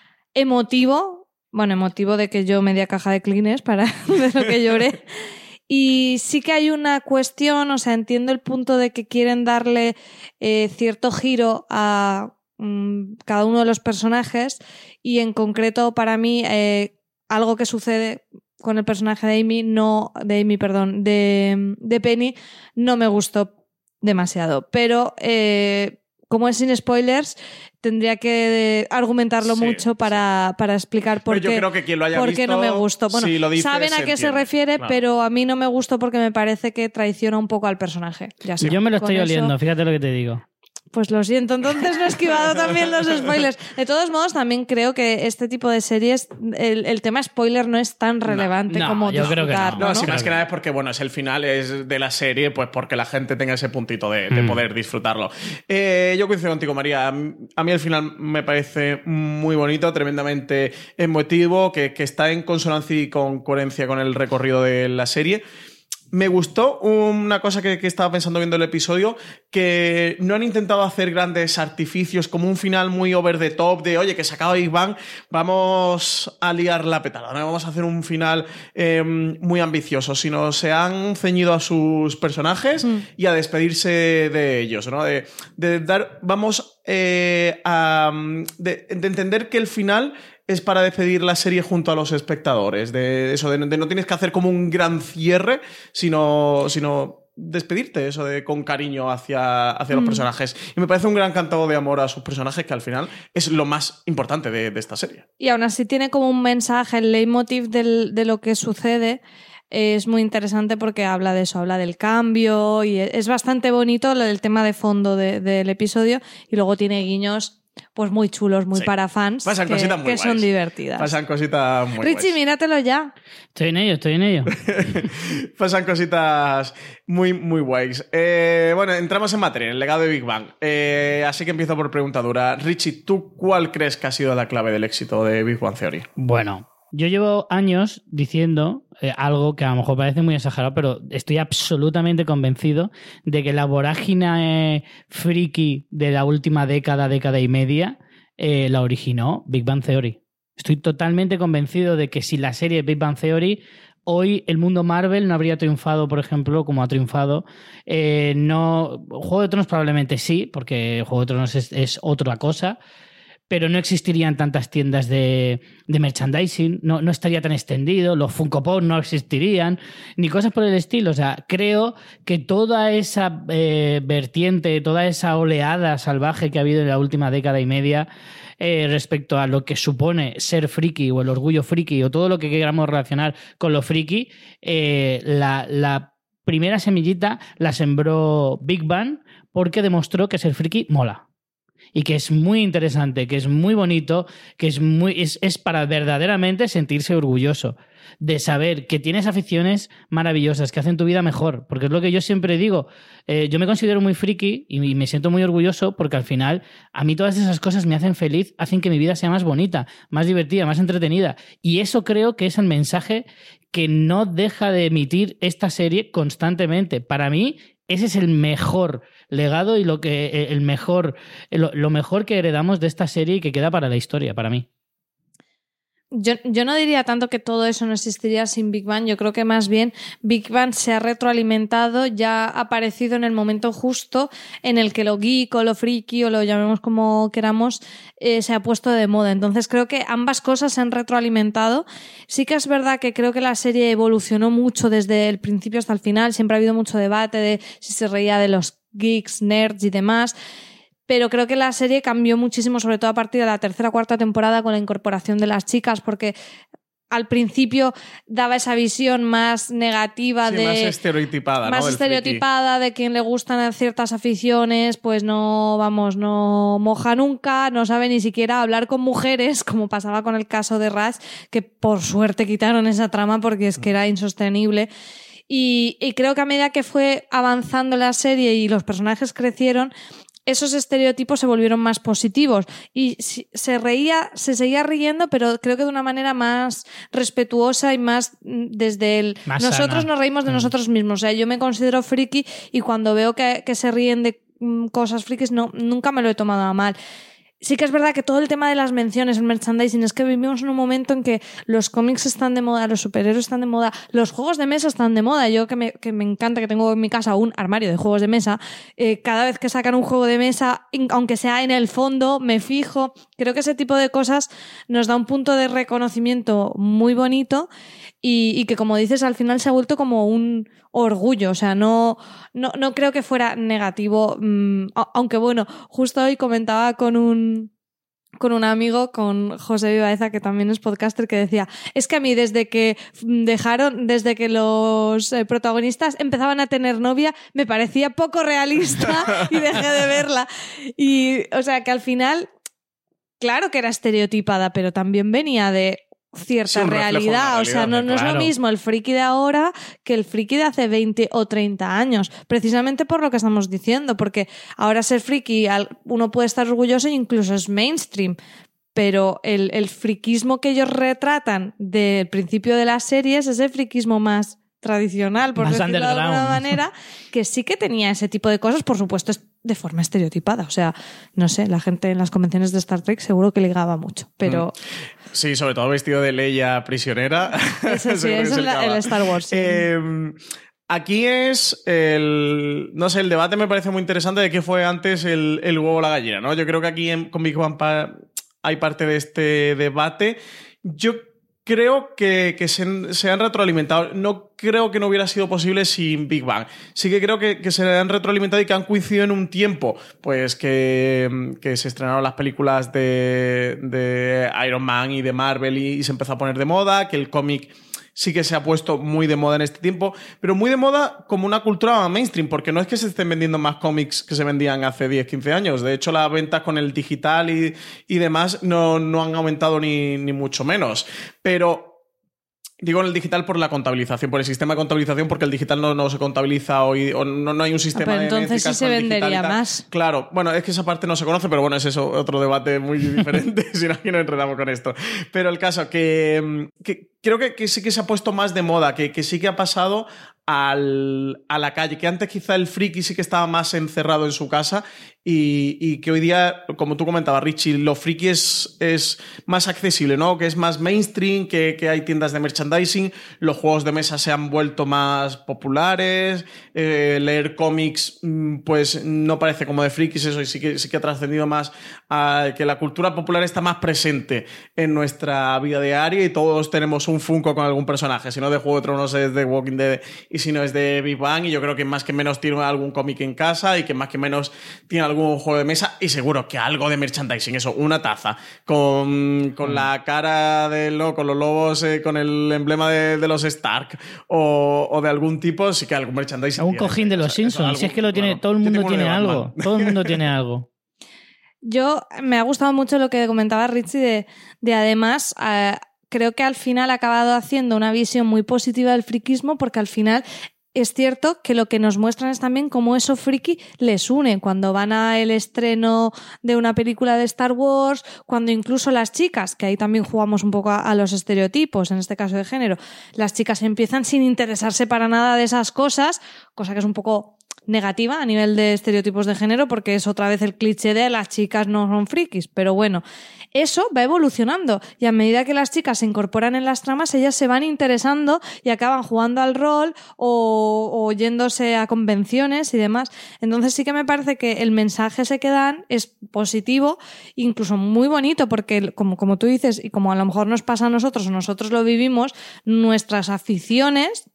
emotivo. Bueno, emotivo de que yo media caja de clines para lo que lloré. Y sí que hay una cuestión, o sea, entiendo el punto de que quieren darle eh, cierto giro a mm, cada uno de los personajes y en concreto para mí eh, algo que sucede con el personaje de Amy, no, de Amy, perdón, de, de Penny, no me gustó demasiado. Pero eh, como es sin spoilers, tendría que argumentarlo Sí, mucho para, para explicar por Pero yo qué, creo que quien lo haya qué visto, no me gustó. Bueno, si lo dices, saben a qué se refiere, claro. pero a mí no me gustó porque me parece que traiciona un poco al personaje. Ya está. Yo me lo Con estoy eso, oliendo, fíjate lo que te digo. Pues lo siento, entonces no he esquivado también los spoilers. De todos modos, también creo que este tipo de series, el, el tema spoiler no es tan relevante no, como yo creo que No, ¿no? si más que nada es porque, bueno, es el final es de la serie, pues porque la gente tenga ese puntito de, de Mm. poder disfrutarlo. Eh, yo coincido contigo, María. A mí el final me parece muy bonito, tremendamente emotivo, que, que está en consonancia y con coherencia con el recorrido de la serie. Me gustó una cosa que, que estaba pensando viendo el episodio, que no han intentado hacer grandes artificios, como un final muy over the top de, oye, que se acaba Big Bang, vamos a liar la petada, ¿no? vamos a hacer un final eh, muy ambicioso, sino se han ceñido a sus personajes y a despedirse de ellos, ¿no? De, de dar, vamos eh, a, de, de entender que el final es para despedir la serie junto a los espectadores. De eso, de, de no tienes que hacer como un gran cierre, sino, sino despedirte, eso de con cariño hacia, hacia los Mm. personajes. Y me parece un gran cantado de amor a sus personajes, que al final es lo más importante de, de esta serie. Y aún así tiene como un mensaje, el leitmotiv del- de lo que sucede es muy interesante porque habla de eso, habla del cambio y es bastante bonito lo- el tema de fondo de- del episodio y luego tiene guiños pues muy chulos, muy Sí. para fans Pasan que, cositas muy que son divertidas. Pasan cositas muy Richie, guays. míratelo ya. Estoy en ello, estoy en ello. Pasan cositas muy, muy guays. Eh, bueno, entramos en materia, en el legado de Big Bang. Eh, así que empiezo por pregunta dura. Richie, ¿tú cuál crees que ha sido la clave del éxito de Big Bang Theory? Bueno, yo llevo años diciendo eh, algo que a lo mejor parece muy exagerado, pero estoy absolutamente convencido de que la vorágine friki de la última década, década y media, eh, la originó Big Bang Theory. Estoy totalmente convencido de que si la serie Big Bang Theory hoy el mundo Marvel no habría triunfado, por ejemplo, como ha triunfado. Eh, no, Juego de Tronos probablemente sí, porque Juego de Tronos es otra cosa pero no existirían tantas tiendas de, merchandising, no, no estaría tan extendido, los Funko Pop no existirían, ni cosas por el estilo. O sea, creo que toda esa eh, vertiente, toda esa oleada salvaje que ha habido en la última década y media eh, respecto a lo que supone ser friki o el orgullo friki o todo lo que queramos relacionar con lo friki, eh, la, la primera semillita la sembró Big Bang porque demostró que ser friki mola y que es muy interesante, que es muy bonito, que es muy es, es, para verdaderamente sentirse orgulloso de saber que tienes aficiones maravillosas que hacen tu vida mejor, porque es lo que yo siempre digo, eh, yo me considero muy friki y me siento muy orgulloso porque al final a mí todas esas cosas me hacen feliz, hacen que mi vida sea más bonita, más divertida, más entretenida y eso creo que es el mensaje que no deja de emitir esta serie constantemente. Para mí ese es el mejor legado y lo que el mejor lo, lo, mejor que heredamos de esta serie y que queda para la historia para mí. Yo, yo, no diría tanto que todo eso no existiría sin Big Bang, yo creo que más bien Big Bang se ha retroalimentado, ya ha aparecido en el momento justo en el que lo geek o lo friki o lo llamemos como queramos eh, se ha puesto de moda. Entonces creo que ambas cosas se han retroalimentado. Sí que es verdad que creo que la serie evolucionó mucho desde el principio hasta el final, siempre ha habido mucho debate de si se reía de los geeks, nerds y demás pero creo que la serie cambió muchísimo, sobre todo a partir de la tercera o cuarta temporada con la incorporación de las chicas, porque al principio daba esa visión más negativa Sí, de más estereotipada, más estereotipada de quien le gustan ciertas aficiones, pues no, vamos, no moja nunca, no sabe ni siquiera hablar con mujeres, como pasaba con el caso de Rush, que por suerte quitaron esa trama porque es que era insostenible. Y, y creo que a medida que fue avanzando la serie y los personajes crecieron, esos estereotipos se volvieron más positivos y se reía, se seguía riendo, pero creo que de una manera más respetuosa y más mm, desde el Más nosotros sana. nos reímos de Mm. nosotros mismos. O sea, yo me considero friki y cuando veo que, que se ríen de mm, cosas frikis, no, nunca me lo he tomado a mal. Sí que es verdad que todo el tema de las menciones, el merchandising, es que vivimos en un momento en que los cómics están de moda, los superhéroes están de moda, los juegos de mesa están de moda. Yo que me, que me encanta, que tengo en mi casa un armario de juegos de mesa, eh, cada vez que sacan un juego de mesa, aunque sea en el fondo, me fijo. Creo que ese tipo de cosas nos da un punto de reconocimiento muy bonito y, que, como dices, al final se ha vuelto como un orgullo. O sea, no, no, no creo que fuera negativo. mm, aunque bueno, justo hoy comentaba con un con un amigo, con José Vivaeza, que también es podcaster, que decía, es que a mí desde que dejaron, desde que los eh, protagonistas empezaban a tener novia, me parecía poco realista y dejé de verla. Y, o sea, que al final, claro que era estereotipada, pero también venía de cierta Sí, realidad. O sea, no, no es lo mismo el friki de ahora que el friki de hace 20 o 30 años. Precisamente por lo que estamos diciendo, porque ahora ser friki, uno puede estar orgulloso e incluso es mainstream. Pero el, el friquismo que ellos retratan del principio de las series es el friquismo más tradicional, por Más decirlo de alguna manera, que sí que tenía ese tipo de cosas, por supuesto, es de forma estereotipada. O sea, no sé, la gente en las convenciones de Star Trek seguro que ligaba mucho, pero Sí, sobre todo vestido de Leia prisionera. Eso sí, eso es la- el Star Wars, sí. Eh, aquí es el. No sé, el debate me parece muy interesante de qué fue antes el, el huevo o la gallina, ¿no? Yo creo que aquí en, con Big Bang Pa- hay parte de este debate. Yo creo que, se, han retroalimentado. No creo que no hubiera sido posible sin Big Bang. Sí que creo que, se han retroalimentado y que han coincidido en un tiempo, pues que, se estrenaron las películas de, Iron Man y de Marvel y se empezó a poner de moda, que el cómic sí que se ha puesto muy de moda en este tiempo, pero muy de moda como una cultura mainstream, porque no es que se estén vendiendo más cómics que se vendían hace 10, 15 años. De hecho, las ventas con el digital y, y demás no, no han aumentado ni, ni mucho menos. Pero Digo en el digital por la contabilización, por el sistema de contabilización, porque el digital no, no se contabiliza hoy, o no, no hay un sistema pero de entonces sí se vendería más. Claro, bueno, es que esa parte no se conoce, pero bueno, es eso, otro debate muy diferente, si no, aquí no enredamos con esto. Pero el caso, que, que creo que, que sí que se ha puesto más de moda, que, que sí que ha pasado al- a la calle, que antes quizá el friki sí que estaba más encerrado en su casa y, y que hoy día, como tú comentabas, Richie, lo friki es, es más accesible, ¿no? Que es más mainstream, que, que hay tiendas de merchandising, los juegos de mesa se han vuelto más populares, eh, leer cómics, mm, pues no parece como de frikis eso, y sí que, sí que ha trascendido más a que la cultura popular está más presente en nuestra vida diaria y todos tenemos un Funko con algún personaje, si no de Juego de Tronos es de Walking Dead y si no es de Big Bang, y yo creo que más que menos tiene algún cómic en casa y que más que menos tiene algún juego de mesa y seguro que algo de merchandising, eso, una taza con, con la cara de lo, con los lobos, eh, con el emblema de, de los Stark o, o de algún tipo, sí que algún merchandising. Un tiene. cojín de los Eso- eso Simpsons. Si es que lo tiene, claro. todo el mundo tiene algo. Todo el mundo tiene algo. Yo me ha gustado mucho lo que comentaba Richie de, de además, eh, creo que al final ha acabado haciendo una visión muy positiva del friquismo porque al final es cierto que lo que nos muestran es también cómo eso friki les une. Cuando van a el estreno de una película de Star Wars, cuando incluso las chicas, que ahí también jugamos un poco a, a los estereotipos, en este caso de género, las chicas empiezan sin interesarse para nada de esas cosas, cosa que es un poco negativa a nivel de estereotipos de género porque es otra vez el cliché de las chicas no son frikis, pero bueno, eso va evolucionando y a medida que las chicas se incorporan en las tramas, ellas se van interesando y acaban jugando al rol o, o yéndose a convenciones y demás. Entonces sí que me parece que el mensaje ese que dan es positivo, incluso muy bonito, porque como, como tú dices y como a lo mejor nos pasa a nosotros o nosotros lo vivimos, nuestras aficiones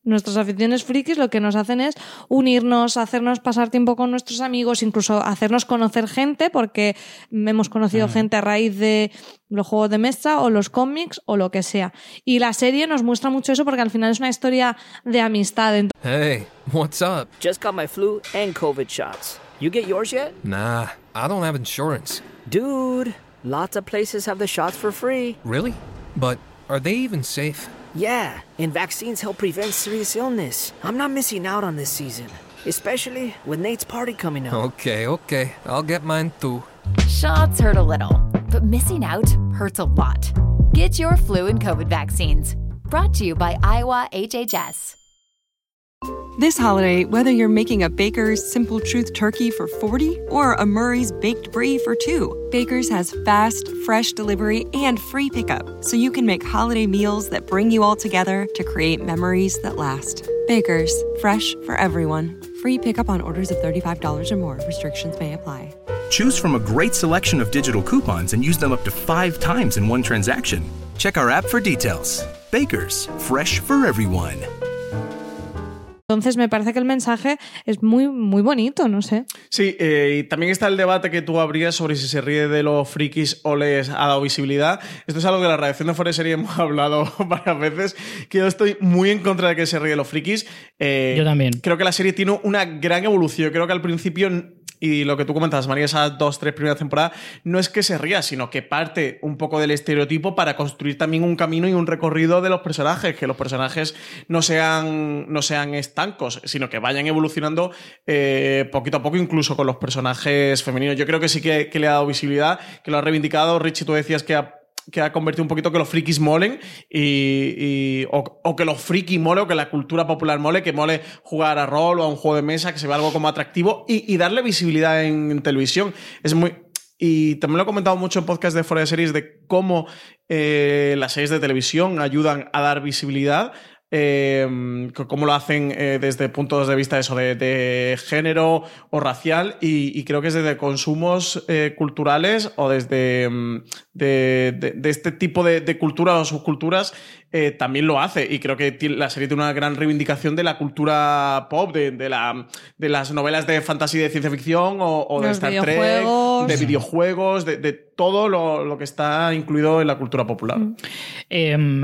Nuestras aficiones frikis lo que nos hacen es unirnos, hacernos pasar tiempo con nuestros amigos, incluso hacernos conocer gente, porque hemos conocido gente a raíz de los juegos de mesa o los cómics o lo que sea. Y la serie nos muestra mucho eso porque al final es una historia de amistad. Hey, what's up? Just got my flu and COVID shots. You get yours yet? Nah, I don't have insurance. Dude, lots of places have the shots for free. Really? But are they even safe? Yeah, and vaccines help prevent serious illness. I'm not missing out on this season, especially with Nate's party coming up. Okay, okay. I'll get mine too. Shots hurt a little, but missing out hurts a lot. Get your flu and COVID vaccines. Brought to you by Iowa HHS. This holiday, whether you're making a Baker's Simple Truth turkey for 40 or a Murray's Baked Brie for 2, Baker's has fast, fresh delivery and free pickup, so you can make holiday meals that bring you all together to create memories that last. Baker's, fresh for everyone. Free pickup on orders of $35 or more. Restrictions may apply. Choose from a great selection of digital coupons and use them up to five times in one transaction. Check our app for details. Baker's, fresh for everyone. Entonces me parece que el mensaje es muy, muy bonito, no sé. Sí, eh, y también está el debate que tú abrías sobre si se ríe de los frikis o les ha dado visibilidad. Esto es algo que la redacción de Fuera de Serie hemos hablado varias veces, que yo estoy muy en contra de que se ríe de los frikis. Eh, Yo también. Creo que la serie tiene una gran evolución. Creo que al principio y lo que tú comentas, María, esas dos, tres primeras temporadas, no es que se ría, sino que parte un poco del estereotipo para construir también un camino y un recorrido de los personajes, que los personajes no sean, no sean estancos, sino que vayan evolucionando eh, poquito a poco, incluso con los personajes femeninos. Yo creo que sí que, que le ha dado visibilidad, que lo ha reivindicado. Richie, tú decías que ha que ha convertido un poquito que los frikis molen y, o, que los frikis mole o que la cultura popular mole, que mole jugar a rol o a un juego de mesa, que se vea algo como atractivo y, darle visibilidad en, en televisión. Es muy... Y también lo he comentado mucho en podcast de Fuera de Series de cómo eh, las series de televisión ayudan a dar visibilidad. Eh, cómo lo hacen eh, desde puntos de vista eso de, de género o racial y, y creo que es desde consumos eh, culturales o desde mm, de, de- de este tipo de, de culturas o subculturas eh, también lo hace. Y creo que la serie tiene una gran reivindicación de la cultura pop de, de la, de las novelas de fantasía y de ciencia ficción o, o de Star. Trek de videojuegos de, de todo lo, lo que está incluido en la cultura popular. Em,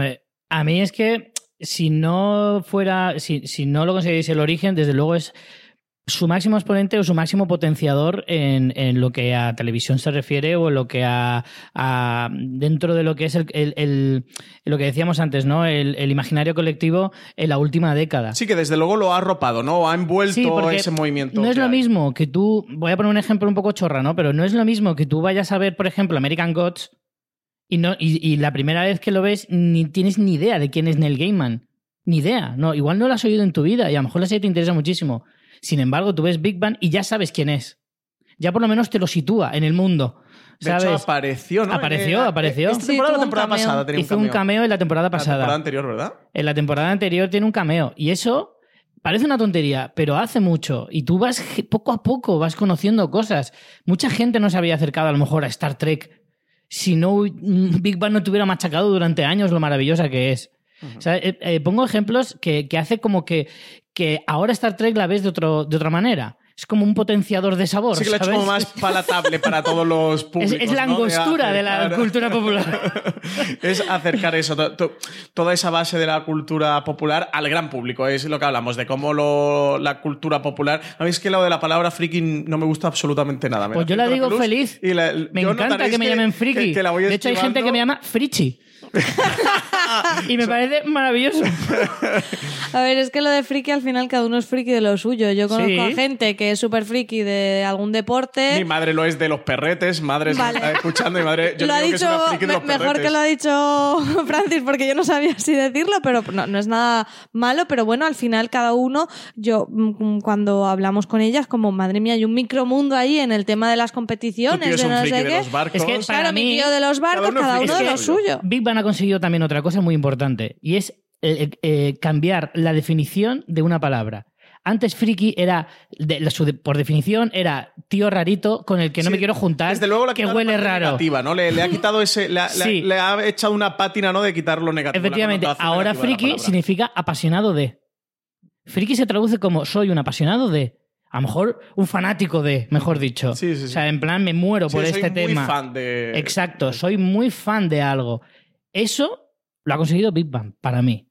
a mí es que si no fuera, si, si no lo conseguís el origen, desde luego es su máximo exponente o su máximo potenciador en, en lo que a televisión se refiere o en lo que a, a- dentro de lo que es el, el- el- lo que decíamos antes, ¿no? El, el imaginario colectivo en la última década. sí que desde luego lo ha arropado no ha envuelto Sí, ese movimiento No es lo hay. mismo que tú. Voy a poner un ejemplo un poco chorra, ¿no? Pero no es lo mismo que tú vayas a ver, por ejemplo, American Gods y, no, y, y la primera vez que lo ves ni tienes ni idea de quién es Neil Gaiman. Ni idea. No, igual no lo has oído en tu vida y a lo mejor la serie te interesa muchísimo. Sin embargo, tú ves Big Bang y ya sabes quién es. Ya por lo menos te lo sitúa en el mundo. de hecho apareció no Apareció, Eh, apareció. esta temporada o la temporada pasada tenía Hizo un cameo en la temporada la pasada. temporada anterior verdad En la temporada anterior tiene un cameo. Y eso parece una tontería, pero hace mucho. Y tú vas poco a poco, vas conociendo cosas. Mucha gente no se había acercado a lo mejor a Star Trek si no mm, Big Bang no te hubiera machacado durante años lo maravillosa que es. O sea, eh, eh, pongo ejemplos que, que hace como que, que ahora Star Trek la ves de, otro, de otra manera. Es como un potenciador de sabor. sí que ¿sabes? como más palatable para todos los públicos es la ¿no? angostura de la cultura popular. es acercar eso, to- to- toda esa base de la cultura popular al gran público. Es lo que hablamos, de cómo lo- la cultura popular. A mí es que lo de la palabra friki no me gusta absolutamente nada. Me Pues yo la digo feliz. y la- Me encanta que me llamen friki. que- que la voy de hecho, hay gente que me llama frichi. y me parece maravilloso. A ver, es que lo de friki al final cada uno es friki de lo suyo. Yo conozco Sí. a gente que es súper friki de algún deporte. Mi madre lo es de los perretes, madre se Vale. está escuchando y madre. Yo lo ha digo que es dicho una friki de me- los mejor perretes. que lo ha dicho Francis porque yo no sabía si decirlo, pero no, no es nada malo, pero bueno, al final cada uno, yo mm, cuando hablamos con ellas, como madre mía, hay un micromundo ahí en el tema de las competiciones, Tu tío es de un no friki sé de qué. los barcos. Es que Claro, para mi mí- tío de los barcos, cada uno de lo suyo. Big Bang ha conseguido también otra cosa muy importante y es eh, eh, cambiar la definición de una palabra. Antes friki era, de- la- su de- por definición, era tío rarito con el que no Sí, me quiero juntar, Desde luego la que huele raro. Negativa, ¿no? Le, le ha quitado ese. Le, ha- le ha- Sí. le ha echado una pátina, ¿no? De quitar lo negativo. Efectivamente, ahora friki significa apasionado de. Friki se traduce como soy un apasionado de. A lo mejor un fanático de, mejor dicho. Sí, sí, sí. O sea, en plan, me muero por soy este muy tema. fan de- Exacto, soy muy fan de algo. Eso lo ha conseguido Big Bang, para mí.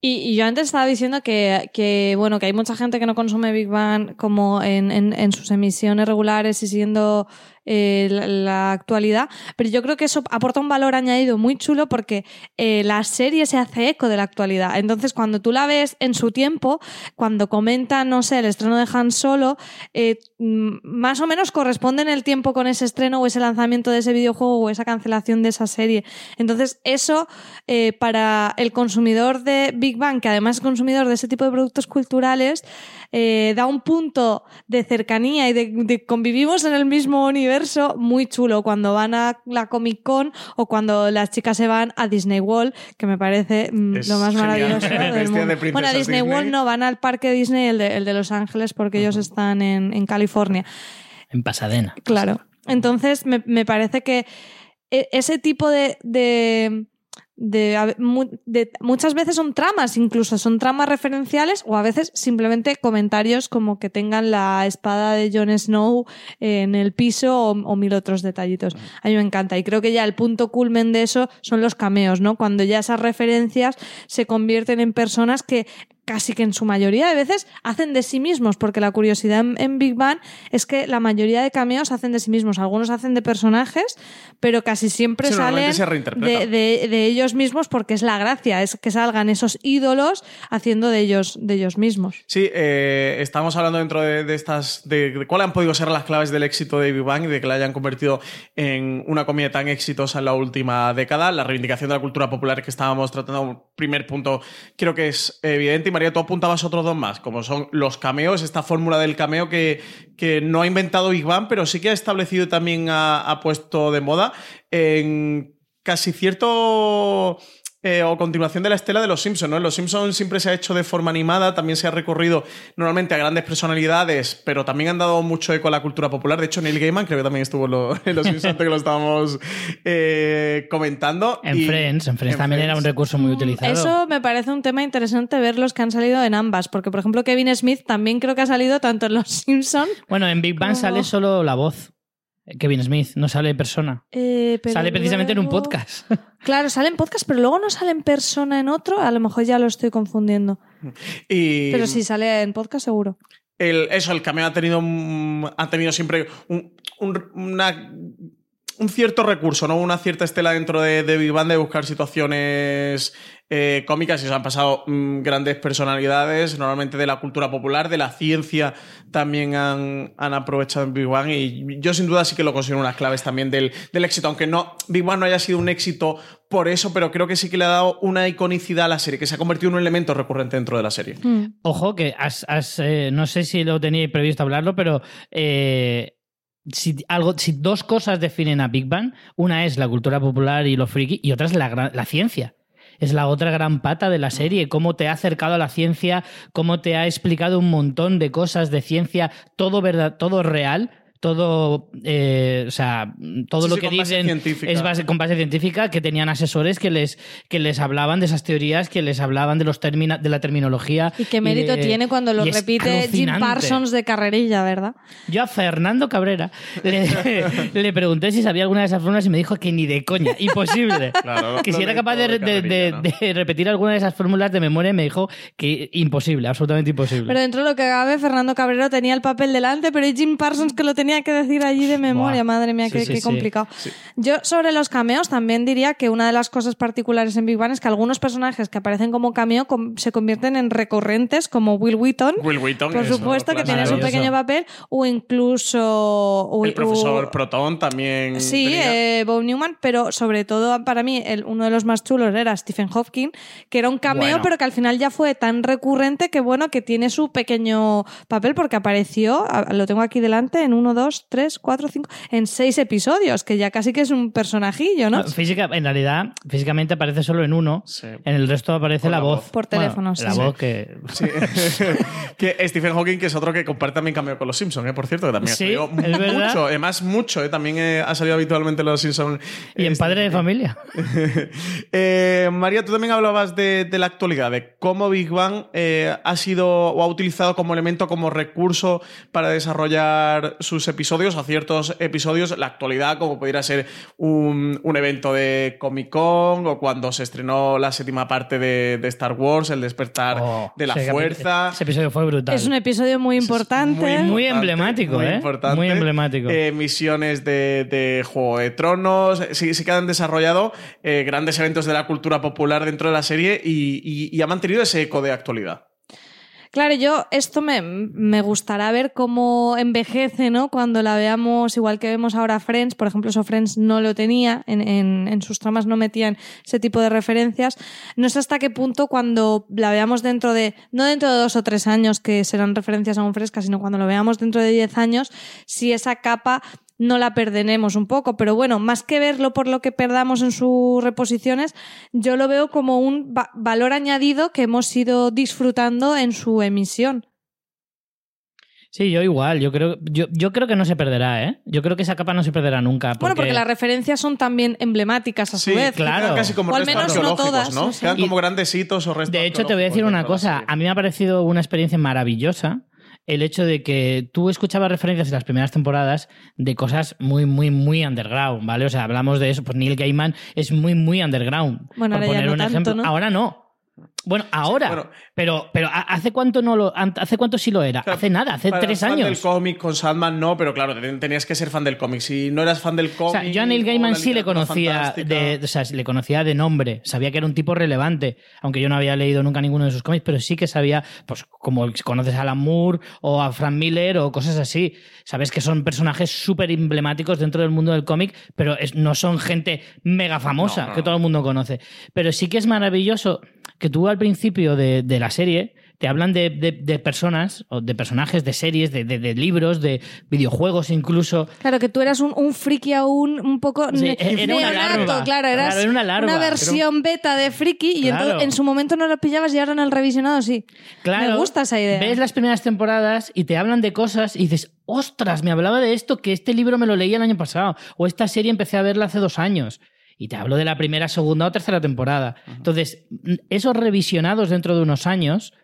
Y, y yo antes estaba diciendo que, que, bueno, que hay mucha gente que no consume Big Bang como en, en- sus emisiones regulares y siguiendo eh, la, actualidad, pero yo creo que eso aporta un valor añadido muy chulo porque eh, la serie se hace eco de la actualidad. Entonces, cuando tú la ves en su tiempo, cuando comentan, no sé, el estreno de Han Solo, eh, mm, más o menos corresponde en el tiempo con ese estreno o ese lanzamiento de ese videojuego o esa cancelación de esa serie. Entonces, eso para el consumidor de Big Bang, que además es consumidor de ese tipo de productos culturales, eh, da un punto de cercanía y de, de convivimos en el mismo universo muy chulo cuando van a la Comic Con o cuando las chicas se van a Disney World, que me parece mm, Es lo más genial. maravilloso del de mundo. Bueno, a Disney, Disney. World no, van al parque Disney, el de, el de Los Ángeles, porque ellos están en, en California. En Pasadena. Claro. Entonces, me, me parece que e- ese tipo de. de de, de- muchas veces son tramas, incluso son tramas referenciales o a veces simplemente comentarios como que tengan la espada de Jon Snow en el piso o, o mil otros detallitos. A mí me encanta y creo que ya el punto culmen de eso son los cameos, ¿no? Cuando ya esas referencias se convierten en personas que casi que en su mayoría de veces hacen de sí mismos, porque la curiosidad en, Big Bang es que la mayoría de cameos hacen de sí mismos. Algunos hacen de personajes, pero casi siempre Sí, salen se de, de- de ellos mismos porque es la gracia, es que salgan esos ídolos haciendo de ellos, de ellos mismos. Sí, eh, estamos hablando dentro de, de estas. De, cuáles han podido ser las claves del éxito de Big Bang y de que la hayan convertido en una comedia tan exitosa en la última década. La reivindicación de la cultura popular que estábamos tratando, un primer punto, creo que es evidente. Y María, tú apuntabas otros dos más, como son los cameos, esta fórmula del cameo que, que no ha inventado Big Bang, pero sí que ha establecido y también ha, ha puesto de moda. En casi cierto eh, o continuación de la estela de los Simpsons, ¿no? En Los Simpsons siempre se ha hecho de forma animada, también se ha recorrido normalmente a grandes personalidades, pero también han dado mucho eco a la cultura popular. De hecho, Neil Gaiman creo que también estuvo en, lo- en Los Simpsons antes que lo estábamos eh, comentando. En Y- Friends, en Friends en también era un recurso muy utilizado. Eso me parece un tema interesante ver los que han salido en ambas, porque por ejemplo Kevin Smith también creo que ha salido tanto en Los Simpsons Bueno, en Big Bang como- sale solo la voz. Kevin Smith, no sale persona. Eh, pero sale precisamente en un podcast. Claro, sale en podcast, pero luego no sale en persona en otro. A lo mejor ya lo estoy confundiendo. Y Pero si sale en podcast, seguro. el- eso, el cameo ha tenido, un- ha tenido siempre un, un- una- un cierto recurso, ¿no? Una cierta estela dentro de, de Big Bang de buscar situaciones eh, cómicas y se han pasado mm, grandes personalidades, normalmente de la cultura popular, de la ciencia también han, han aprovechado en Big Bang y yo sin duda sí que lo considero unas claves también del, del éxito, aunque no Big Bang no haya sido un éxito por eso, pero creo que sí que le ha dado una iconicidad a la serie, que se ha convertido en un elemento recurrente dentro de la serie. Ojo, que has, has, eh, no sé si lo teníais previsto hablarlo, pero eh, si, algo, si dos cosas definen a Big Bang, una es la cultura popular y lo friki, y otra es la, la ciencia. Es la otra gran pata de la serie, cómo te ha acercado a la ciencia, cómo te ha explicado un montón de cosas de ciencia, todo verdad, todo real, todo, eh, o sea, todo Sí, lo sí, que dicen científica. es base, con base científica, que tenían asesores que les, que les hablaban de esas teorías, que les hablaban de los termina, de la terminología. Y qué mérito de- tiene cuando lo y repite Jim. Parsons de carrerilla, ¿verdad? Yo a Fernando Cabrera le, le pregunté si sabía alguna de esas fórmulas y me dijo que ni de coña, imposible. Claro, que si era capaz de, de de- de- repetir alguna de esas fórmulas de memoria, me dijo que imposible, absolutamente imposible. Pero dentro de lo que cabe, Fernando Cabrero tenía el papel delante, pero es Jim Parsons que lo tenía tenía que decir allí de memoria, Buah. madre mía, sí, qué, sí, qué, complicado. Sí. Yo sobre los cameos también diría que una de las cosas particulares en Big Bang es que algunos personajes que aparecen como cameo se convierten en recorrentes, como Will Wheaton. Will Wheaton por supuesto, que tiene su pequeño papel, o incluso... O, el profesor o, Proton también. Sí, eh, Bob Newman, pero sobre todo para mí el, uno de los más chulos era Stephen Hopkins, que era un cameo, bueno. pero que al final ya fue tan recurrente que bueno, que tiene su pequeño papel porque apareció, lo tengo aquí delante, en uno, 2, 3, 4, 5, en seis episodios, que ya casi que es un personajillo, ¿no? Física, en realidad, físicamente aparece solo en uno, en el resto aparece la, voz. Por teléfono. La voz que... Stephen Hawking, que es otro que comparte también cambio con los Simpsons, ¿eh? por cierto, que también ha sí, mucho, eh, además mucho, eh, también eh, ha salido habitualmente los Simpsons. Y en este, Padre de Familia. María, tú también hablabas de, la actualidad, de cómo Big Bang ha sido o ha utilizado como elemento, como recurso para desarrollar sus episodios, a ciertos episodios, la actualidad, como pudiera ser un, un evento de Comic Con o cuando se estrenó la séptima parte de, de Star Wars, El despertar de la Oh, fuerza. Ese episodio fue brutal. Es un episodio muy importante. muy emblemático, muy ¿eh? importante. Muy emblemático. Eh, misiones de, de Juego de Tronos. Sí, sí que han desarrollado eh, grandes eventos de la cultura popular dentro de la serie y, y- y ha mantenido ese eco de actualidad. Claro, yo esto me, me gustará ver cómo envejece, ¿no? Cuando la veamos, igual que vemos ahora Friends, por ejemplo, eso Friends no lo tenía, en, en- en sus tramas no metían ese tipo de referencias. No sé hasta qué punto cuando la veamos dentro de, no dentro de dos o tres años que serán referencias aún frescas, sino cuando lo veamos dentro de diez años, si esa capa no la perdenemos un poco. Pero bueno, más que verlo por lo que perdamos en sus reposiciones, yo lo veo como un va- valor añadido que hemos ido disfrutando en su emisión. Sí, yo igual. Yo creo, yo, yo creo que no se perderá, ¿eh? Yo creo que esa capa no se perderá nunca. Bueno, porque las referencias son también emblemáticas a su Sí, vez. claro. Casi como o al menos no todas. ¿no? Quedan como grandes hitos o restos De hecho, te voy a decir una cosa. A mí me ha parecido una experiencia maravillosa el hecho de que tú escuchabas referencias en las primeras temporadas de cosas muy, muy, muy underground, ¿vale? O sea, hablamos de eso. Pues Neil Gaiman es muy, muy underground. Bueno, por ahora ya poner no un tanto, ejemplo. ¿no? Ahora no. Bueno, ahora. pero, pero ¿ha- ¿hace cuánto no lo, hace cuánto sí lo era? hace nada, hace tres fan del años. cómic con Sandman no, pero claro, ten- tenías que ser fan del cómic. Si no eras fan del O cómic. sea, yo a Neil o Gaiman sí le conocía de, o sea, le conocía de nombre, sabía que era un tipo relevante, aunque yo no había leído nunca ninguno de sus cómics, pero sí que sabía, pues como conoces a Alan Moore o a Frank Miller o cosas así, sabes que son personajes súper emblemáticos dentro del mundo del cómic, pero es- no son gente mega famosa No, no, que todo el mundo conoce. Pero sí que es maravilloso que tú al principio de, de la serie te hablan de, de- de personas, o de personajes, de series, de, libros, de videojuegos incluso. Claro, que tú eras un, un friki aún un poco Sí, era una larva. claro, eras Claro, era una larva. versión beta de friki y Claro. entonces en su momento no lo pillabas y ahora en el revisionado sí. Claro, Me gusta esa idea. Ves las primeras temporadas y te hablan de cosas y dices, ostras, me hablaba de esto, que este libro me lo leí el año pasado, o esta serie empecé a verla hace dos años. Y te hablo de la primera, segunda o tercera temporada. Entonces, esos revisionados dentro de unos años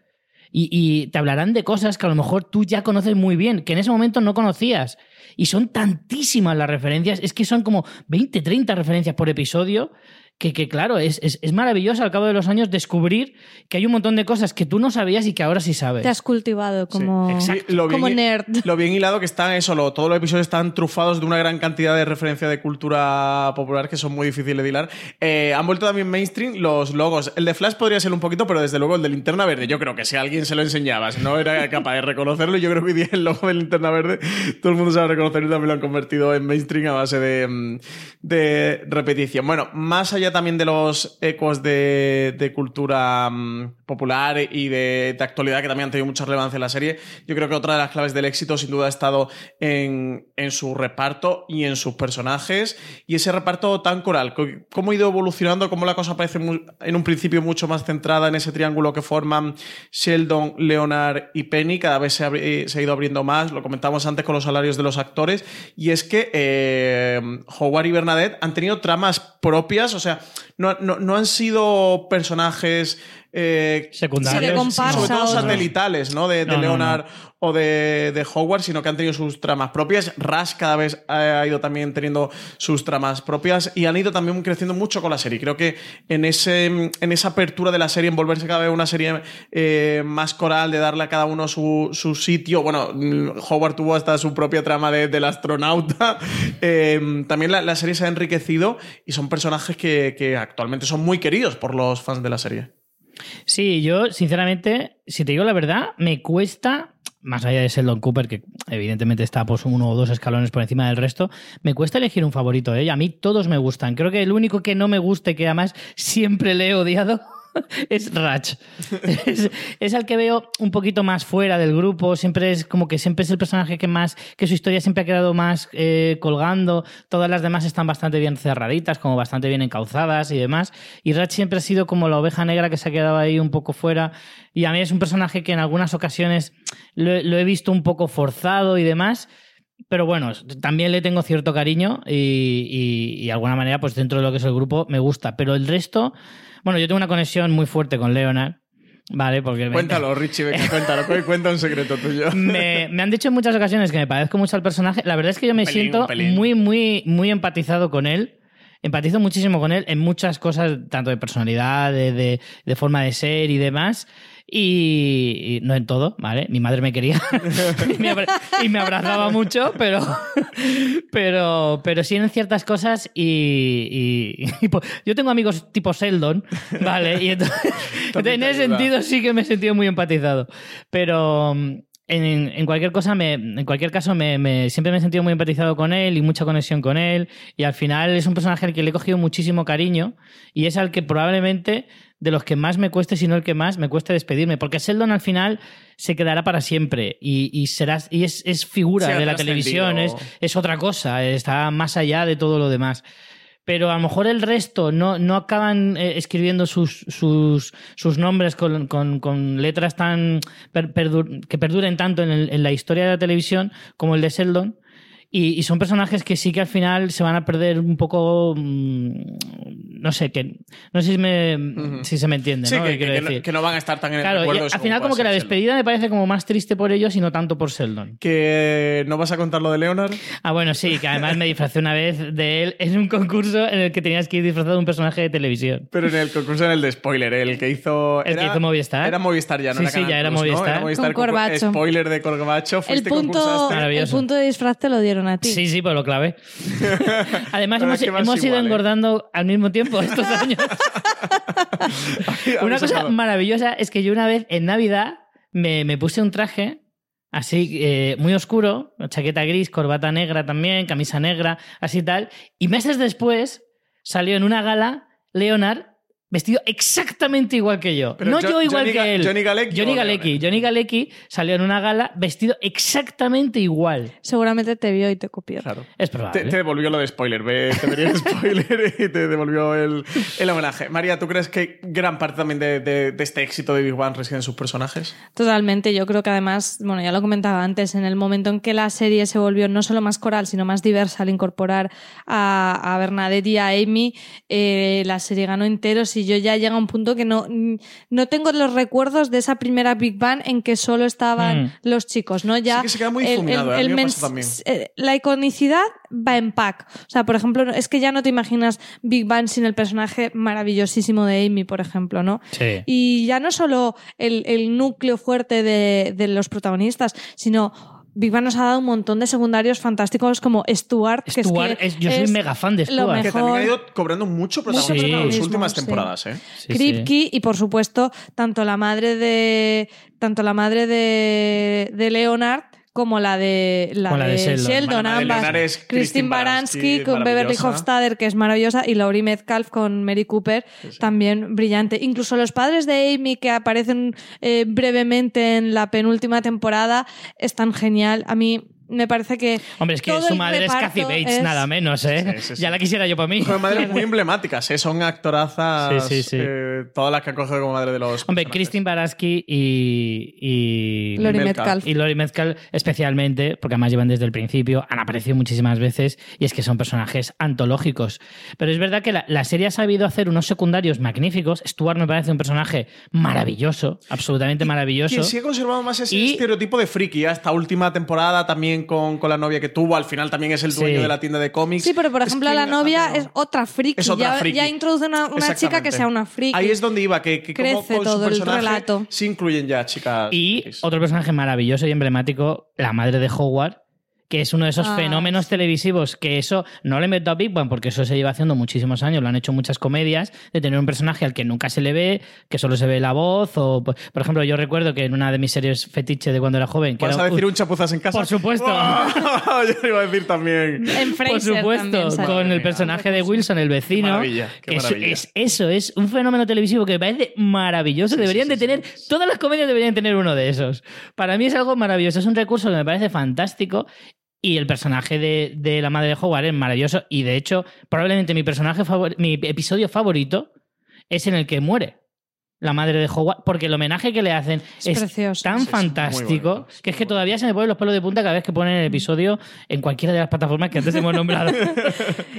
y, y te hablarán de cosas que a lo mejor tú ya conoces muy bien, que en ese momento no conocías. Y son tantísimas las referencias, es que son como 20, 30 referencias por episodio, que, que claro, es, es, es maravilloso al cabo de los años descubrir que hay un montón de cosas que tú no sabías y que ahora sí sabes. Te has cultivado como, Sí, lo bien, como nerd. Lo bien hilado que están eso, lo- todos los episodios están trufados de una gran cantidad de referencia de cultura popular que son muy difíciles de hilar. Eh, han vuelto también mainstream los logos. El de Flash podría ser un poquito, pero desde luego el de Linterna Verde, yo creo que si alguien se lo enseñaba, si no era capaz de reconocerlo, yo creo que hoy día el logo de Linterna Verde todo el mundo sabe reconocerlo y también lo han convertido en mainstream a base de, mm, de repetición. Bueno, más allá también de los ecos de, cultura mm, popular y de, actualidad que también han tenido mucha relevancia en la serie, yo creo que otra de las claves del éxito sin duda ha estado en, su reparto y en sus personajes. Y ese reparto tan coral, co- cómo ha ido evolucionando, cómo la cosa parece en un principio mucho más centrada en ese triángulo que forman Sheldon, Leonard y Penny, cada vez se ha, ido abriendo más, lo comentamos antes con los salarios de los actores, y es que eh, Howard y Bernadette han tenido tramas propias, o sea, no han sido personajes eh, Secundarios. Comparsa, sobre todo satelitales, ¿no? De, de No, no, Leonard o de, de Howard, sino que han tenido sus tramas propias. Rush cada vez ha ido también teniendo sus tramas propias y han ido también creciendo mucho con la serie. Creo que en, ese, en esa apertura de la serie, en volverse cada vez una serie eh, más coral, de darle a cada uno su, su sitio. Bueno, Howard tuvo hasta su propia trama de- del astronauta. Eh, también la, la serie se ha enriquecido y son personajes que, que actualmente son muy queridos por los fans de la serie. Sí, yo, sinceramente, si te digo la verdad, me cuesta, más allá de Sheldon Cooper, que evidentemente está pues uno o dos escalones por encima del resto, me cuesta elegir un favorito. ¿eh? A mí todos me gustan. Creo que el único que no me guste, que además siempre le he odiado, es Ratch. Es, es el que veo un poquito más fuera del grupo. Siempre es como que siempre es el personaje que más, que su historia siempre ha quedado más eh, colgando. Todas las demás están bastante bien cerraditas, como bastante bien encauzadas y demás. Y Ratch siempre ha sido como la oveja negra que se ha quedado ahí un poco fuera. Y a mí es un personaje que en algunas ocasiones lo he visto un poco forzado y demás. Pero bueno, también le tengo cierto cariño y, y, y de alguna manera, pues dentro de lo que es el grupo, me gusta. Pero el resto, bueno, yo tengo una conexión muy fuerte con Leonard, ¿vale? Porque me- Cuéntalo, Richie, venga, cuéntalo. cu- Cuenta un secreto tuyo. me, me han dicho en muchas ocasiones que me parezco mucho al personaje. La verdad es que yo me pelín, siento muy, muy, muy empatizado con él. Empatizo muchísimo con él en muchas cosas, tanto de personalidad, de, de- de forma de ser y demás. Y, y no en todo, ¿vale? Mi madre me quería y, me abra- y me abrazaba mucho, pero, pero, pero sí en ciertas cosas. Y, po- yo tengo amigos tipo Sheldon, ¿vale? Y entonces, en ese sentido sí que me he sentido muy empatizado. Pero mm, en, en cualquier cosa, me, en cualquier caso, me, me- siempre me he sentido muy empatizado con él y mucha conexión con él. Y al final es un personaje al que le he cogido muchísimo cariño y es al que probablemente de los que más me cueste, si no el que más, me cueste despedirme. Porque Sheldon al final se quedará para siempre y, y será, y es, es figura de la televisión, es, es otra cosa, está más allá de todo lo demás. Pero a lo mejor el resto no, no acaban eh, escribiendo sus, sus, sus nombres con, con- con letras tan per- perdur- que perduren tanto en, el- en la historia de la televisión como el de Sheldon. Y, y son personajes que sí que al final se van a perder un poco. mm, no sé, que. No sé si, me, si se me entiende, Sí, ¿no? que, ¿Qué quiero que no, que no van a estar tan en el Claro, y recuerdo. al final, como que la Sheldon. despedida me parece como más triste por ellos y no tanto por Sheldon. Que no vas a contar lo de Leonard. Ah, bueno, sí, que además me disfracé una vez de él en un concurso en el que tenías que ir disfrazado de un personaje de televisión. Pero en el concurso en el de spoiler, el que hizo. El que era- hizo Movistar. Era Movistar ya, no Sí, era sí, Canal ya era Plus, ¿no? Movistar. Era Movistar Con Corbacho. Spoiler de Corbacho. El punto, concursaste. el punto de disfraz te lo dieron a ti. Sí, sí, pues lo clavé. Además, hemos, hemos ido igual, ¿eh? engordando al mismo tiempo estos años. una cosa sacado- maravillosa es que yo una vez en Navidad me, me puse un traje así eh, muy oscuro, chaqueta gris, corbata negra también, camisa negra, así tal. Y meses después salió en una gala Leonard vestido exactamente igual que yo. Pero no Jo- yo igual Johnny que él. Johnny Galecki Johnny Galecki. Johnny Galecki salió en una gala vestido exactamente igual. Seguramente te vio y te copió. Es probable. Te, te devolvió lo de spoiler, ve, te venía el spoiler y te devolvió el, el homenaje. María, ¿tú crees que gran parte también de, de- de este éxito de Big Bang reside en sus personajes? Totalmente, yo creo que además, bueno, ya lo comentaba antes, en el momento en que la serie se volvió no solo más coral, sino más diversa al incorporar a, a Bernadette y a Amy, eh, la serie ganó enteros y yo ya llega a un punto que no, no tengo los recuerdos de esa primera Big Bang en que solo estaban Mm. los chicos, ¿no? Ya Sí que se queda muy ¿eh? Me pasa también. eh, la iconicidad va en pack. O sea, por ejemplo, es que ya no te imaginas Big Bang sin el personaje maravillosísimo de Amy, por ejemplo, ¿no? Sí. Y ya no solo el, el núcleo fuerte de, de los protagonistas, sino Big Bang nos ha dado un montón de secundarios fantásticos como Stuart, que Stuart es que es- yo soy mega fan de lo Stuart. Que también ha mejor. ido cobrando mucho protagonismo Mucho en las últimas sí. temporadas, ¿eh? Kripke y por supuesto tanto la madre de tanto la madre de, de Leonard como la de la, Como la de de Sheldon. Sheldon, ambas. Christine Baranski con Beverly. Hofstadter, que es maravillosa, y Laurie Metcalf con Mary Cooper, también brillante. Incluso los padres de Amy, que aparecen eh, brevemente en la penúltima temporada, están genial. A mí me parece que. Hombre, es que su madre es Kathy Bates, es- nada menos, ¿eh? Sí, sí, sí. Ya la quisiera yo para mí. Son madres muy emblemáticas, ¿eh? Son actorazas. Sí, sí, sí. eh, todas las que ha cogido como madre de los. Hombre, Christine Baraski y, y Lori Metcalf. Y Lori Metcalf especialmente, porque además llevan desde el principio, han aparecido muchísimas veces y es que son personajes antológicos. Pero es verdad que la, la serie ha sabido hacer unos secundarios magníficos. Stuart me parece un personaje maravilloso, absolutamente maravilloso. Quien sí ha conservado más ese Y- estereotipo de friki. Esta última temporada también con, con la novia que tuvo. Al final también es el dueño Sí. de la tienda de cómics. Sí, pero por ejemplo, la novia es otra friki. Es otra ya, friki. ya introduce una, una chica que sea una friki. Ahí es donde iba, que, que como Crece con su todo el personaje relato. Sí incluyen ya chicas. Y otro personaje maravilloso y emblemático, la madre de Howard, que es uno de esos Ah, fenómenos televisivos que eso no le meto a Big Bang porque eso se lleva haciendo muchísimos años, lo han hecho muchas comedias, de tener un personaje al que nunca se le ve, que solo se ve la voz, o por ejemplo, yo recuerdo que en una de mis series fetiche de cuando era joven, que ¿Vas era a decir un chapuzas en casa? Por supuesto. Yo iba a decir también. En Por supuesto, también con el personaje de Wilson, el vecino. maravilla, qué que es- maravilla. es, eso, es un fenómeno televisivo que me parece maravilloso. Deberían de tener, todas las comedias deberían tener uno de esos. Para mí es algo maravilloso, es un recurso que me parece fantástico. Y el personaje de, de la madre de Howard es maravilloso. Y de hecho, probablemente mi personaje favor- mi episodio favorito es en el que muere la madre de Howard, porque el homenaje que le hacen Es es, tan muy fantástico que es que todavía se me ponen los pelos de punta cada vez que ponen el episodio en cualquiera de las plataformas que antes hemos nombrado.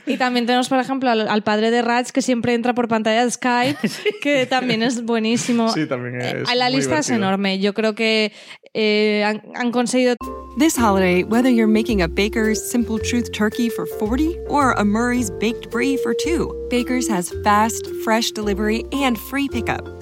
Y también tenemos, por ejemplo, al, al padre de Raj que siempre entra por pantalla de Skype, que también es buenísimo. Sí, también es. Eh, la lista es divertido. enorme. Yo creo que eh, han, han conseguido This holiday, whether you're making a Baker's Simple Truth turkey for 40 or a Murray's baked brie for 2, Baker's has fast, fresh delivery and free pickup,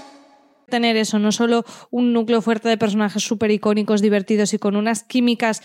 Tener eso, no solo un núcleo fuerte de personajes súper icónicos, divertidos y con unas químicas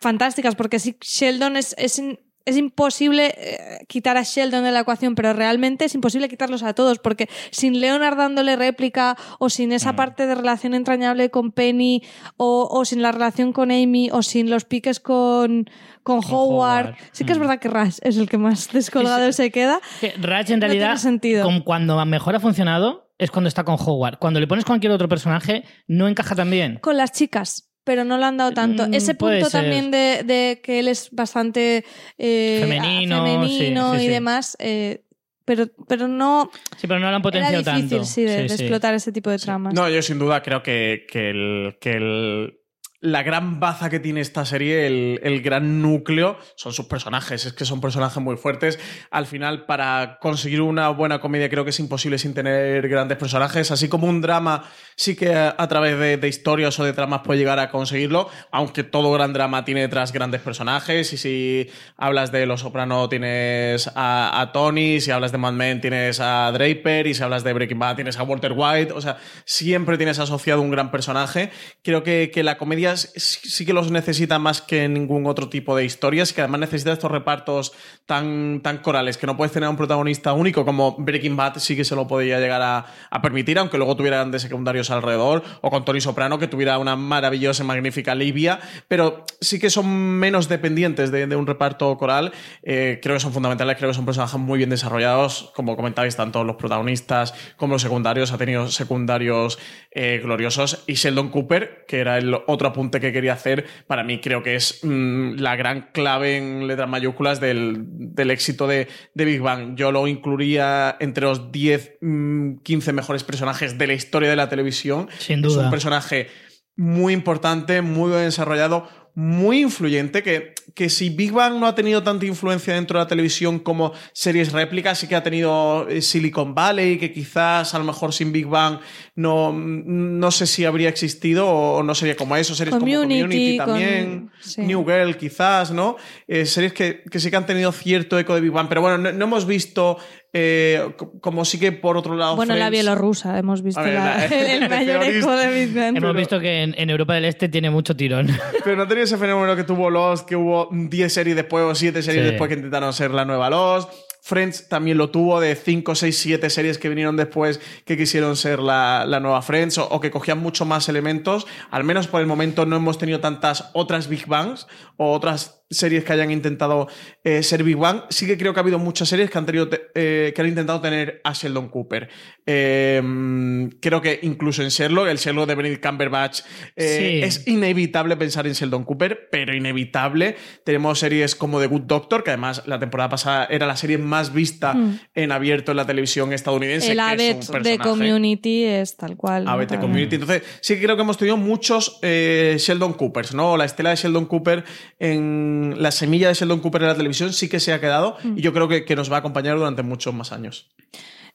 fantásticas, porque si Sheldon es, es, es imposible eh, quitar a Sheldon de la ecuación, pero realmente es imposible quitarlos a todos, porque sin Leonard dándole réplica, o sin esa parte de relación entrañable con Penny, o, o sin la relación con Amy, o sin los piques con, con, Howard. Howard. Sí que es verdad que Rush es el que más descolgado se queda. Que Raj en No realidad, tiene sentido. con- cuando mejor ha funcionado es cuando está con Howard. Cuando le pones cualquier otro personaje, no encaja tan bien. con las chicas, pero no lo han dado tanto. Mm, Ese punto ser. también de, de que él es bastante eh, Femenino, femenino sí, sí, y sí. demás, eh, pero, pero no. Sí, pero no lo han Era potenciado difícil, tanto. sí, de, de Sí, sí. explotar ese tipo de tramas. No, yo sin duda creo que, que el, que el- la gran baza que tiene esta serie, el, el gran núcleo, son sus personajes. Es que son personajes muy fuertes. Al final, para conseguir una buena comedia, creo que es imposible sin tener grandes personajes. Así como un drama, sí que a, través de, de historias o de tramas puede llegar a conseguirlo. Aunque todo gran drama tiene detrás grandes personajes. Y si hablas de Los Soprano, tienes a, a Tony. Si hablas de Mad Men, tienes a Draper. Y si hablas de Breaking Bad, tienes a Walter White. O sea, siempre tienes asociado un gran personaje. Creo que, que la comedia sí que los necesita más que ningún otro tipo de historias. Que además necesita estos repartos tan, tan corales que no puedes tener un protagonista único como Breaking Bad sí que se lo podía llegar a, permitir, aunque luego tuvieran de secundarios alrededor. O con Tony Soprano, que tuviera una maravillosa y magnífica Livia. Pero sí que son menos dependientes de, un reparto coral. Eh, creo que son fundamentales, creo que son personajes muy bien desarrollados. Como comentáis, tanto los protagonistas como los secundarios. Ha tenido secundarios eh, gloriosos. Y Sheldon Cooper, que era el otro apunte que quería hacer, para mí creo que es mm, la gran clave en letras mayúsculas del, del éxito de, de Big Bang. Yo lo incluiría entre los 10, mm, 15 mejores personajes de la historia de la televisión. Sin Es duda. un personaje muy importante, muy bien desarrollado, muy influyente, que, que si Big Bang no ha tenido tanta influencia dentro de la televisión como series réplicas, sí que ha tenido eh, Silicon Valley, que quizás a lo mejor sin Big Bang no, no sé si habría existido o no sería como eso, series Community, como Community con- también, sí. New Girl quizás, ¿no? Eh, series que, que sí que han tenido cierto eco de Big Bang, pero bueno, no, no hemos visto eh, co- como sí que por otro lado... Bueno, la bielorrusa, hemos visto A ver, la- la- el, el mayor eco de Bang. Hemos visto que en, en Europa del Este tiene mucho tirón. Pero no tenía ese fenómeno que tuvo Lost, que hubo 10 series después o 7 series Sí. después que intentaron ser la nueva Lost. Friends también lo tuvo de 5, 6, 7 series que vinieron después que quisieron ser la, la nueva Friends o, o que cogían mucho más elementos. Al menos por el momento no hemos tenido tantas otras Big Bangs o otras series que hayan intentado eh, ser Big Bang. Sí que creo que ha habido muchas series que han, tenido, eh, que han intentado tener a Sheldon Cooper. Eh, creo que incluso en Sherlock, el Sherlock de Benedict Cumberbatch, eh, Sí. es inevitable pensar en Sheldon Cooper, pero inevitable. Tenemos series como The Good Doctor, que además la temporada pasada era la serie más vista Mm. en abierto en la televisión estadounidense. El Abbott de. Community es tal cual. ABT También. Community. Entonces, sí que creo que hemos tenido muchos eh, Sheldon Coopers, ¿no? La estela de Sheldon Cooper en la semilla de Sheldon Cooper en la televisión sí que se ha quedado Mm. y yo creo que, que nos va a acompañar durante muchos más años.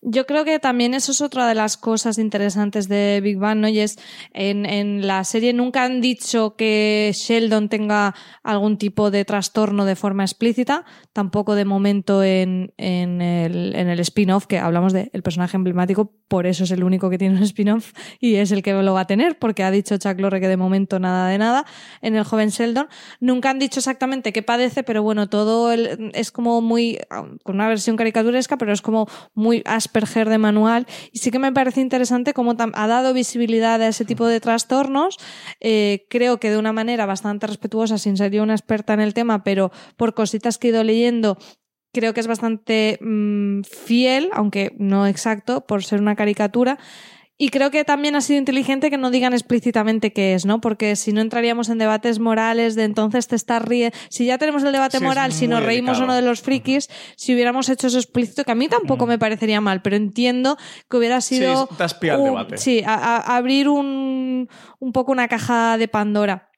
Yo creo que también eso es otra de las cosas interesantes de Big Bang, ¿no? Y es, en, en la serie nunca han dicho que Sheldon tenga algún tipo de trastorno de forma explícita, tampoco de momento en, en el, en el spin-off, que hablamos del personaje emblemático, por eso es el único que tiene un spin-off y es el que lo va a tener, porque ha dicho Chuck Lorre que de momento nada de nada. En el joven Sheldon nunca han dicho exactamente qué padece, pero bueno, todo el- es como muy, con una versión caricaturesca, pero es como muy Asperger de manual. Y sí que me parece interesante cómo ha dado visibilidad a ese tipo de trastornos. Eh, creo que de una manera bastante respetuosa, sin ser yo una experta en el tema, pero por cositas que he ido leyendo, creo que es bastante mm, fiel, aunque no exacto, por ser una caricatura. Y creo que también ha sido inteligente que no digan explícitamente qué es, ¿no? Porque si no entraríamos en debates morales de entonces te estás riendo. Si ya tenemos el debate Sí, moral, si nos reímos o no de los frikis, si hubiéramos hecho eso explícito, que a mí tampoco me parecería mal, pero entiendo que hubiera sido. Sí, das pie al un- debate. Sí, a- a- abrir un, un poco una caja de Pandora.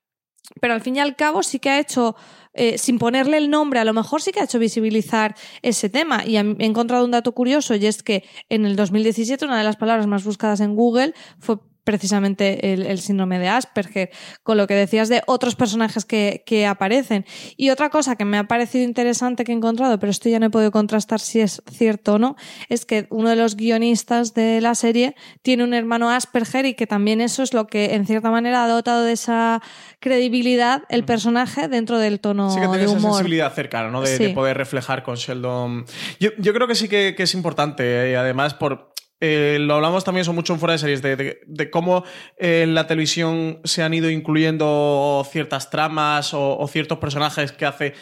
Pero al fin y al cabo sí que ha hecho, eh, sin ponerle el nombre, a lo mejor sí que ha hecho visibilizar ese tema. Y he encontrado un dato curioso y es que en el 2017 una de las palabras más buscadas en Google fue precisamente el, el síndrome de Asperger, con lo que decías de otros personajes que, que aparecen. Y otra cosa que me ha parecido interesante que he encontrado, pero esto ya no he podido contrastar si es cierto o no, es que uno de los guionistas de la serie tiene un hermano Asperger y que también eso es lo que en cierta manera ha dotado de esa credibilidad el personaje dentro del tono Sí que tiene de esa humor. sensibilidad cercana, ¿no? De, Sí. de poder reflejar con Sheldon. Yo, yo creo que sí que, que es importante, eh, además, por. Eh, lo hablamos también eso mucho en fuera de series, de, de- cómo eh, en la televisión se han ido incluyendo ciertas tramas o, o ciertos personajes que hace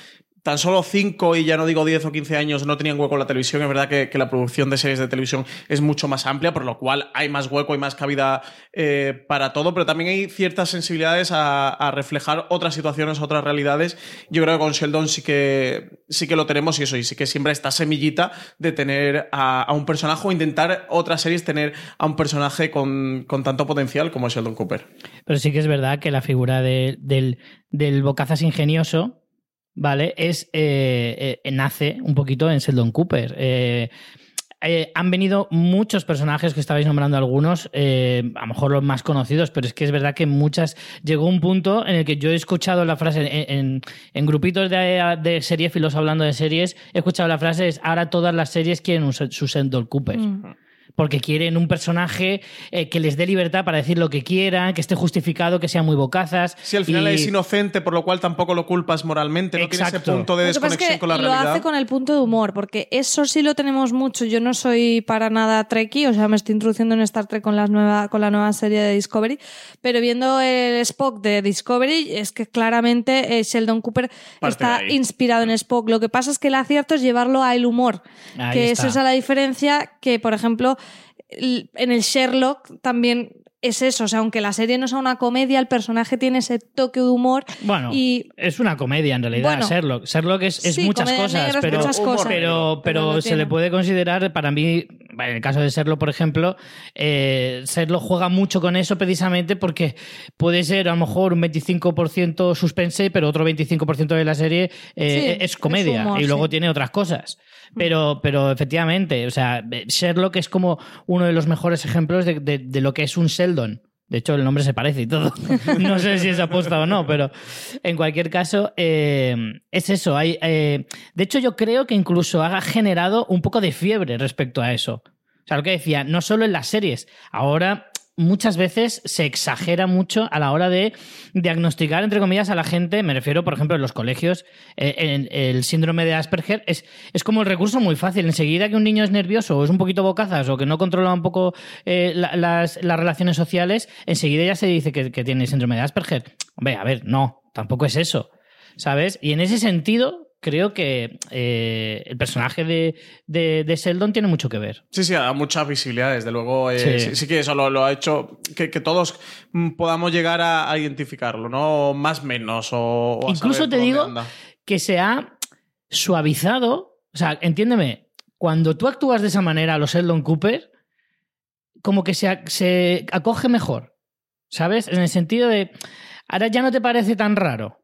tan solo 5 y ya no digo 10 o 15 años no tenían hueco en la televisión. Es verdad que, la producción de series de televisión es mucho más amplia, por lo cual hay más hueco y más cabida eh, para todo, pero también hay ciertas sensibilidades a, reflejar otras situaciones, otras realidades. Yo creo que con Sheldon sí que, sí que lo tenemos y eso, y sí que siempre esta semillita de tener a, un personaje o intentar otras series tener a un personaje con, con tanto potencial como Sheldon Cooper. Pero sí que es verdad que la figura de- del, del bocazas ingenioso, ¿vale? Es. eh, eh, nace un poquito en Sheldon Cooper. Eh, eh, han venido muchos personajes que estabais nombrando algunos, eh, a lo mejor los más conocidos, pero es que es verdad que muchas. Llegó un punto en el que yo he escuchado la frase en, en- en grupitos de, de seriefilos hablando de series, he escuchado la frase: es ahora todas las series quieren un, su Sheldon Cooper. Mm. Porque quieren un personaje eh, que les dé libertad para decir lo que quieran, que esté justificado, que sea muy bocazas. Si al final Y- es inocente, por lo cual tampoco lo culpas moralmente, no tiene ese Exacto. punto de Lo que pasa es desconexión que con la lo realidad. hace con el punto de humor, porque eso sí lo tenemos mucho. Yo no soy para nada Trekkie, o sea, me estoy introduciendo en Star Trek con, las nueva, con la nueva serie de Discovery, pero viendo el Spock de Discovery, es que claramente eh, Sheldon Cooper Parte está inspirado en Spock. Lo que pasa es que el acierto es llevarlo al humor, Ahí que está. es esa la diferencia que, por ejemplo, en el Sherlock también es eso, o sea, aunque la serie no sea una comedia, el personaje tiene ese toque de humor Bueno, y es una comedia en realidad, Bueno. Sherlock. Sherlock es, es Sí, muchas cosas, pero, muchas cosas. pero, Pero se tiene. le puede considerar, para mí, en el caso de Sherlock, por ejemplo, eh, Sherlock juega mucho con eso precisamente porque puede ser a lo mejor un 25% suspense, pero otro 25% de la serie eh, Sí, es comedia es humor, y luego sí. tiene otras cosas. Pero, pero efectivamente, o sea, Sherlock es como uno de los mejores ejemplos de, de- de lo que es un Sheldon. De hecho, el nombre se parece y todo. No sé si es aposta o no, pero en cualquier caso, eh, es eso. Eh, de hecho, yo creo que incluso ha generado un poco de fiebre respecto a eso. O sea, lo que decía, no solo en las series. Ahora muchas veces se exagera mucho a la hora de diagnosticar, entre comillas, a la gente. Me refiero, por ejemplo, en los colegios, eh, el síndrome de Asperger es, es como el recurso muy fácil. Enseguida que un niño es nervioso o es un poquito bocazas o que no controla un poco eh, la- las, las relaciones sociales, enseguida ya se dice que, que tiene síndrome de Asperger. Hombre, a ver, no, tampoco es eso. ¿sabes? Y en ese sentido, creo que eh, el personaje de, de, de Sheldon tiene mucho que ver. Sí, sí, da mucha visibilidad, desde luego. eh, Sí. sí. sí que eso lo, lo ha hecho que, que todos mm, podamos llegar a, a identificarlo, ¿no? Más menos o, o Incluso te digo anda. que se ha suavizado. O sea, entiéndeme, cuando tú actúas de esa manera a los Sheldon Cooper, como que se, se acoge mejor. ¿Sabes? En el sentido de. Ahora ya no te parece tan raro.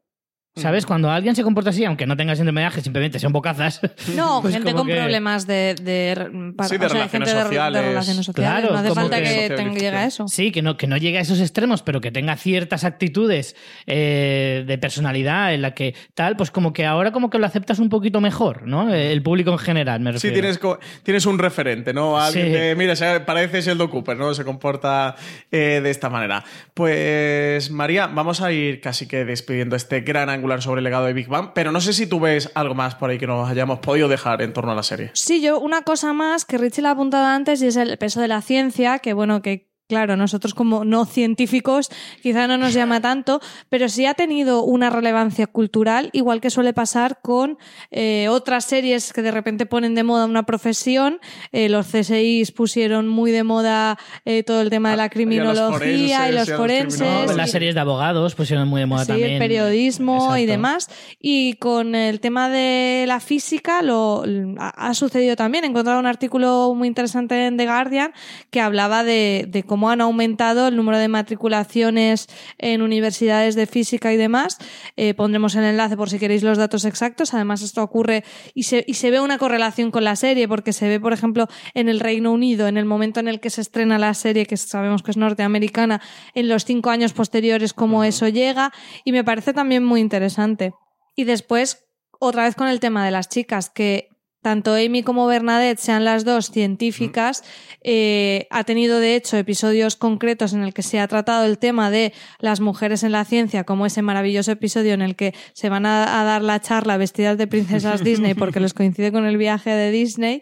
¿Sabes? Cuando alguien se comporta así, aunque no tenga síndrome de simplemente sean bocazas. No, pues gente con que- problemas de, de, para- Sí, de o sea, relaciones gente de- sociales. De, relaciones sociales. Claro, no hace falta que- que, tenga- llegue a eso. Sí, que no, que no llegue a esos extremos, pero que tenga ciertas actitudes eh, de personalidad en la que tal, pues como que ahora como que lo aceptas un poquito mejor, ¿no? El público en general, me Sí, refiero. tienes, co- tienes un referente, ¿no? Alguien Sí. que, mira, parece Sheldon Cooper, ¿no? Se comporta eh, de esta manera. Pues, María, vamos a ir casi que despidiendo este gran angular sobre el legado de Big Bang, pero no sé si tú ves algo más por ahí que nos hayamos podido dejar en torno a la serie. Sí, yo una cosa más que Richie le ha apuntado antes y es el peso de la ciencia, que bueno, que claro, nosotros como no científicos quizá no nos llama tanto, pero sí ha tenido una relevancia cultural, igual que suele pasar con eh, otras series que de repente ponen de moda una profesión. Eh, los CSIs pusieron muy de moda eh, todo el tema de la criminología y los forenses. Y- las series de abogados pusieron muy de moda Sí, también. el periodismo y demás. Y con el tema de la física lo, ha, ha sucedido también. He encontrado un artículo muy interesante en The Guardian que hablaba de, de cómo han aumentado el número de matriculaciones en universidades de física y demás. Eh, pondremos el enlace por si queréis los datos exactos. Además, esto ocurre y se, y se ve una correlación con la serie porque se ve, por ejemplo, en el Reino Unido, en el momento en el que se estrena la serie, que sabemos que es norteamericana, en los cinco años posteriores, cómo eso llega. Y me parece también muy interesante. Y después, otra vez con el tema de las chicas, que tanto Amy como Bernadette sean las dos científicas, eh, ha tenido de hecho episodios concretos en el que se ha tratado el tema de las mujeres en la ciencia, como ese maravilloso episodio en el que se van a, a dar la charla vestidas de princesas Disney porque les coincide con el viaje de Disney.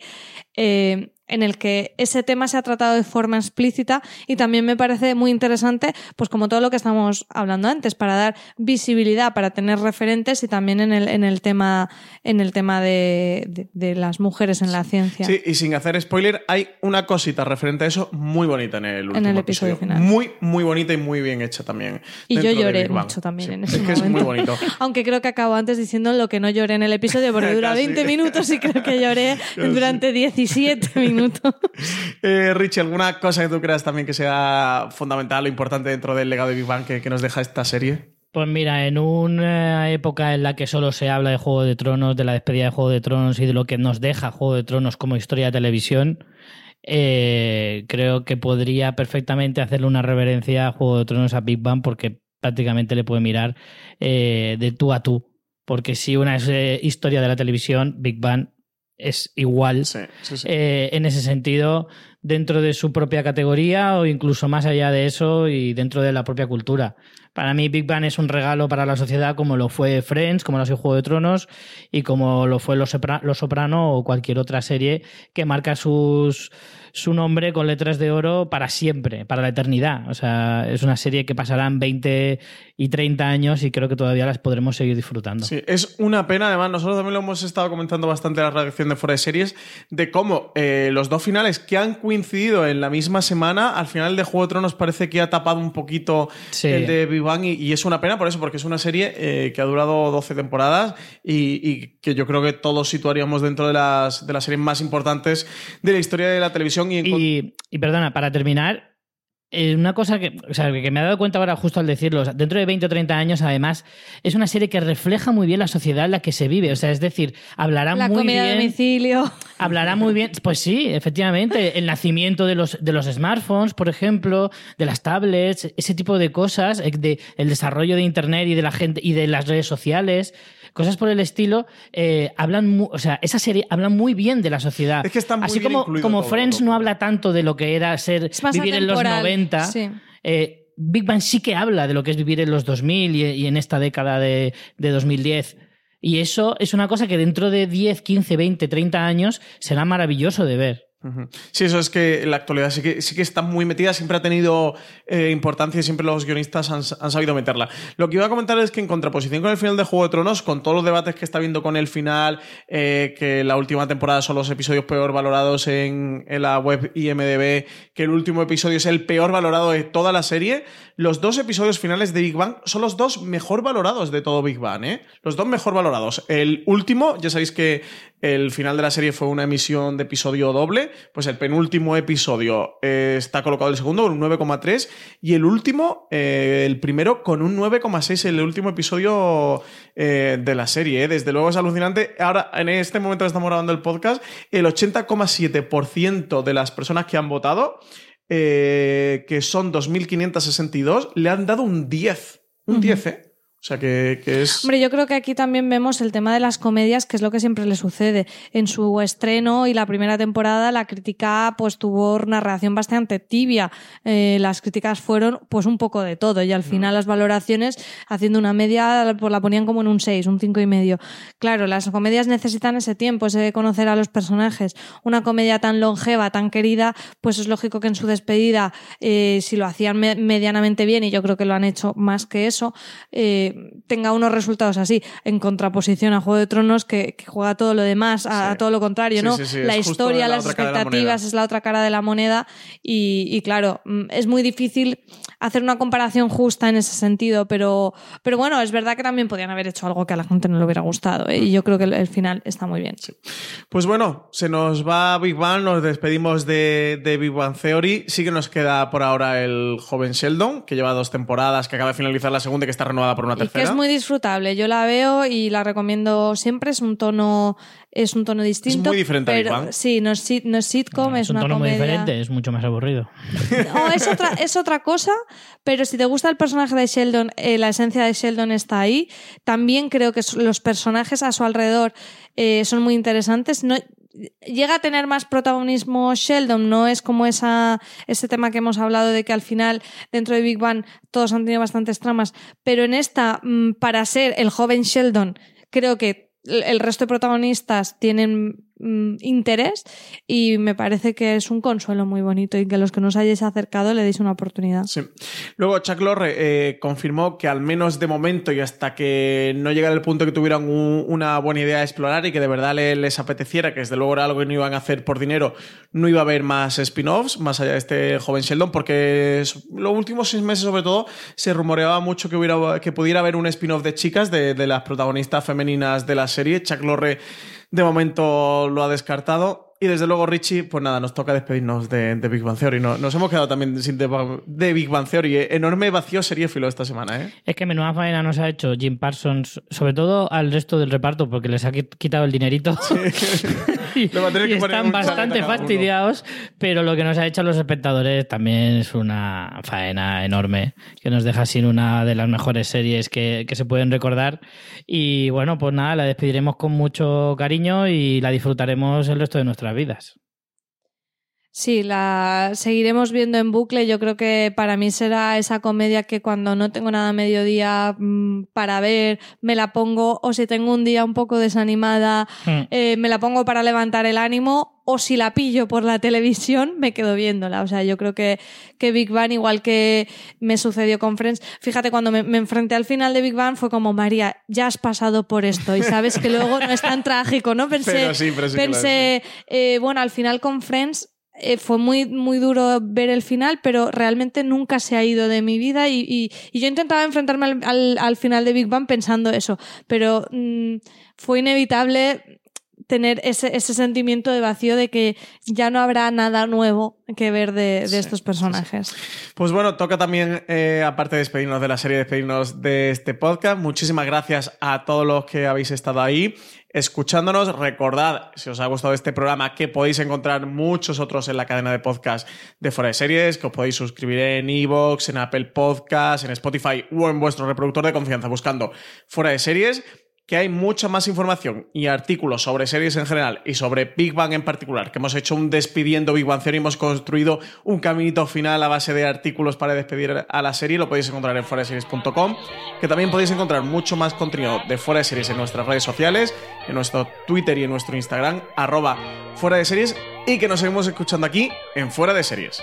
eh, en el que ese tema se ha tratado de forma explícita y también me parece muy interesante, pues como todo lo que estamos hablando antes, para dar visibilidad, para tener referentes y también en el, en el tema, en el tema de, de- de las mujeres en la ciencia. Sí, y sin hacer spoiler, hay una cosita referente a eso muy bonita en el último el episodio final. Muy, muy bonita y muy bien hecha también. Y yo lloré mucho también en Es ese que es muy momento. bonito. Aunque creo que acabo antes diciendo lo que no lloré en el episodio, porque dura Casi. 20 minutos y creo que lloré durante 17 minutos. Eh, Richie, ¿alguna cosa que tú creas también que sea fundamental o importante dentro del legado de Big Bang que, que nos deja esta serie? Pues mira, en una época en la que solo se habla de Juego de Tronos, de la despedida de Juego de Tronos y de lo que nos deja Juego de Tronos como historia de televisión, eh, creo que podría perfectamente hacerle una reverencia a Juego de Tronos a Big Bang porque prácticamente le puede mirar eh, de tú a tú. Porque si una es eh, historia de la televisión, Big Bang es igual eh, en ese sentido dentro de su propia categoría o incluso más allá de eso y dentro de la propia cultura. Para mí Big Bang es un regalo para la sociedad como lo fue Friends, como lo ha sido Juego de Tronos y como lo fue Los, Sopra- Los Soprano o cualquier otra serie que marca sus, su nombre con letras de oro para siempre, para la eternidad. O sea, es una serie que pasarán 20 y 30 años y creo que todavía las podremos seguir disfrutando. Sí, es una pena, además, nosotros también lo hemos estado comentando bastante en la redacción de Fuera de Series, de cómo eh, los dos finales que han coincidido en la misma semana, al final de Juego de Tronos parece que ha tapado un poquito Sí. el de Bang y, y es una pena por eso, porque es una serie eh, que ha durado 12 temporadas y, y que yo creo que todos situaríamos dentro de las, de las series más importantes de la historia de la televisión. Y, Y, y perdona, para terminar, eh, una cosa que, o sea, que me he dado cuenta ahora justo al decirlo, o sea, dentro de 20 o 30 años, además, es una serie que refleja muy bien la sociedad en la que se vive. O sea, es decir, hablará La muy comida a bien. domicilio. Hablará muy bien, pues sí, efectivamente, el nacimiento de los, de los smartphones, por ejemplo, de las tablets, ese tipo de cosas, eh, de, el desarrollo de Internet y de la gente y de las redes sociales, cosas por el estilo, eh, hablan, mu- o sea, esa serie habla muy bien de la sociedad. Es que está muy Así bien como, como todo, Friends no habla tanto de lo que era ser vivir en los atemporal, 90. sí. eh, Big Bang sí que habla de lo que es vivir en los 2000 y, y en esta década de, de 2010. Y eso es una cosa que dentro de 10, 15, 20, 30 años será maravilloso de ver. Sí, eso es que la actualidad sí que, está muy metida, siempre ha tenido eh, importancia y siempre los guionistas han, sabido meterla. Lo que iba a comentar es que en contraposición con el final de Juego de Tronos, con todos los debates que está viendo con el final, eh, que la última temporada son los episodios peor valorados en la web IMDB, que el último episodio es el peor valorado de toda la serie, los dos episodios finales de Big Bang son los dos mejor valorados de todo Big Bang, ¿eh? Los dos mejor valorados. El último, ya sabéis que el final de la serie fue una emisión de episodio doble, pues el penúltimo episodio eh, está colocado el segundo con un 9,3 y el último, eh, el primero con un 9,6, el último episodio eh, de la serie. Desde luego es alucinante. Ahora, en este momento que estamos grabando el podcast, el 80,7% de las personas que han votado, que son 2.562, le han dado un 10. Un 10, ¿eh? O sea que, que es... Hombre, yo creo que aquí también vemos el tema de las comedias, que es lo que siempre le sucede. En su estreno y la primera temporada, la crítica pues tuvo una reacción bastante tibia. Eh, las críticas fueron pues un poco de todo y al final las valoraciones, haciendo una media, pues la ponían como en un 6, un cinco y medio. Claro, las comedias necesitan ese tiempo, ese de conocer a los personajes. Una comedia tan longeva, tan querida, pues es lógico que en su despedida, eh, si lo hacían me- medianamente bien, y yo creo que lo han hecho más que eso, eh, tenga unos resultados así, en contraposición a Juego de Tronos, que, que juega todo lo demás, a, a todo lo contrario, Sí, ¿no? sí, sí, la historia, la las la expectativas es la otra cara de la moneda y, y claro, mm, es muy difícil hacer una comparación justa en ese sentido, pero, pero bueno, es verdad que también podían haber hecho algo que a la gente no le hubiera gustado ¿eh? y yo creo que el, el final está muy bien. Pues bueno, se nos va Big Bang, nos despedimos de, de Big Bang Theory. Sí que nos queda por ahora el joven Sheldon, que lleva dos temporadas, que acaba de finalizar la segunda y que está renovada por una Y que es muy disfrutable. Yo la veo y la recomiendo siempre. Es un tono, es un tono distinto. muy diferente a Big pero, Bang. Sí, no es, no es sitcom, es, Es un una tono muy comedia. diferente, es mucho más aburrido. No, es otra, es otra cosa, pero si te gusta el personaje de Sheldon, eh, la esencia de Sheldon está ahí. También creo que los personajes a su alrededor eh, son muy interesantes. No, llega a tener más protagonismo Sheldon, no es como esa, ese tema que hemos hablado de que al final dentro de Big Bang todos han tenido bastantes tramas, pero en esta, mm, para ser el joven Sheldon, creo que el el resto de protagonistas tienen mm, interés y me parece que es un consuelo muy bonito y que los que nos hayáis acercado le deis una oportunidad. Sí. Luego Chuck Lorre eh, confirmó que al menos de momento y hasta que no llegara el punto que tuvieran un- una buena idea de explorar y que de verdad le- les apeteciera, que desde luego era algo que no iban a hacer por dinero, no iba a haber más spin-offs más allá de este joven Sheldon, porque los últimos seis meses sobre todo se rumoreaba mucho que, hubiera, que pudiera haber un spin-off de chicas, de las protagonistas femeninas de la serie. Chuck Lorre de momento lo ha descartado. Y desde luego, Richie, pues nada, nos toca despedirnos de, de Big Bang Theory. No- nos hemos quedado también sin de, de Big Bang Theory. Eh, Enorme vacío seriéfilo esta semana, ¿eh? Es que menuda faena nos ha hecho Jim Parsons, sobre todo al resto del reparto, porque les ha qui- quitado el dinerito. y tener y poner están bastante fastidiados, pero lo que nos ha hecho a los espectadores también es una faena enorme, que nos deja sin una de las mejores series que, que se pueden recordar. Y bueno, pues nada, la despediremos con mucho cariño y la disfrutaremos el resto de nuestras vidas. Sí, la seguiremos viendo en bucle. Yo creo que para mí será esa comedia que cuando no tengo nada a mediodía mm, para ver, me la pongo, o si tengo un día un poco desanimada, Hmm. eh, me la pongo para levantar el ánimo, o si la pillo por la televisión, me quedo viéndola. O sea, yo creo que, que Big Bang, igual que me sucedió con Friends, fíjate, cuando me, me enfrenté al final de Big Bang fue como, María, ya has pasado por esto y sabes que luego no es tan trágico, ¿no? Pensé, Pero sí, pero sí pensé eh, bueno, al final con Friends eh, fue muy, muy duro ver el final, pero realmente nunca se ha ido de mi vida y, y- y yo intentaba enfrentarme al, al- al final de Big Bang pensando eso, pero mm, fue inevitable tener ese, ese sentimiento de vacío de que ya no habrá nada nuevo que ver de, de estos personajes. Pues bueno, toca también, eh, aparte de despedirnos de la serie, despedirnos de este podcast. Muchísimas gracias a todos los que habéis estado ahí escuchándonos. Recordad, si os ha gustado este programa, que podéis encontrar muchos otros en la cadena de podcast de Fuera de Series, que os podéis suscribir en Evox, en Apple Podcast, en Spotify o en vuestro reproductor de confianza buscando Fuera de Series. Que hay mucha más información y artículos sobre series en general y sobre Big Bang en particular, que hemos hecho un despidiendo Big Bang Theory, hemos construido un caminito final a base de artículos para despedir a la serie, lo podéis encontrar en foraseries.com, que también podéis encontrar mucho más contenido de Fuera de Series en nuestras redes sociales, en nuestro Twitter y en nuestro Instagram, arroba Fuera de Series, y que nos seguimos escuchando aquí en Fuera de Series.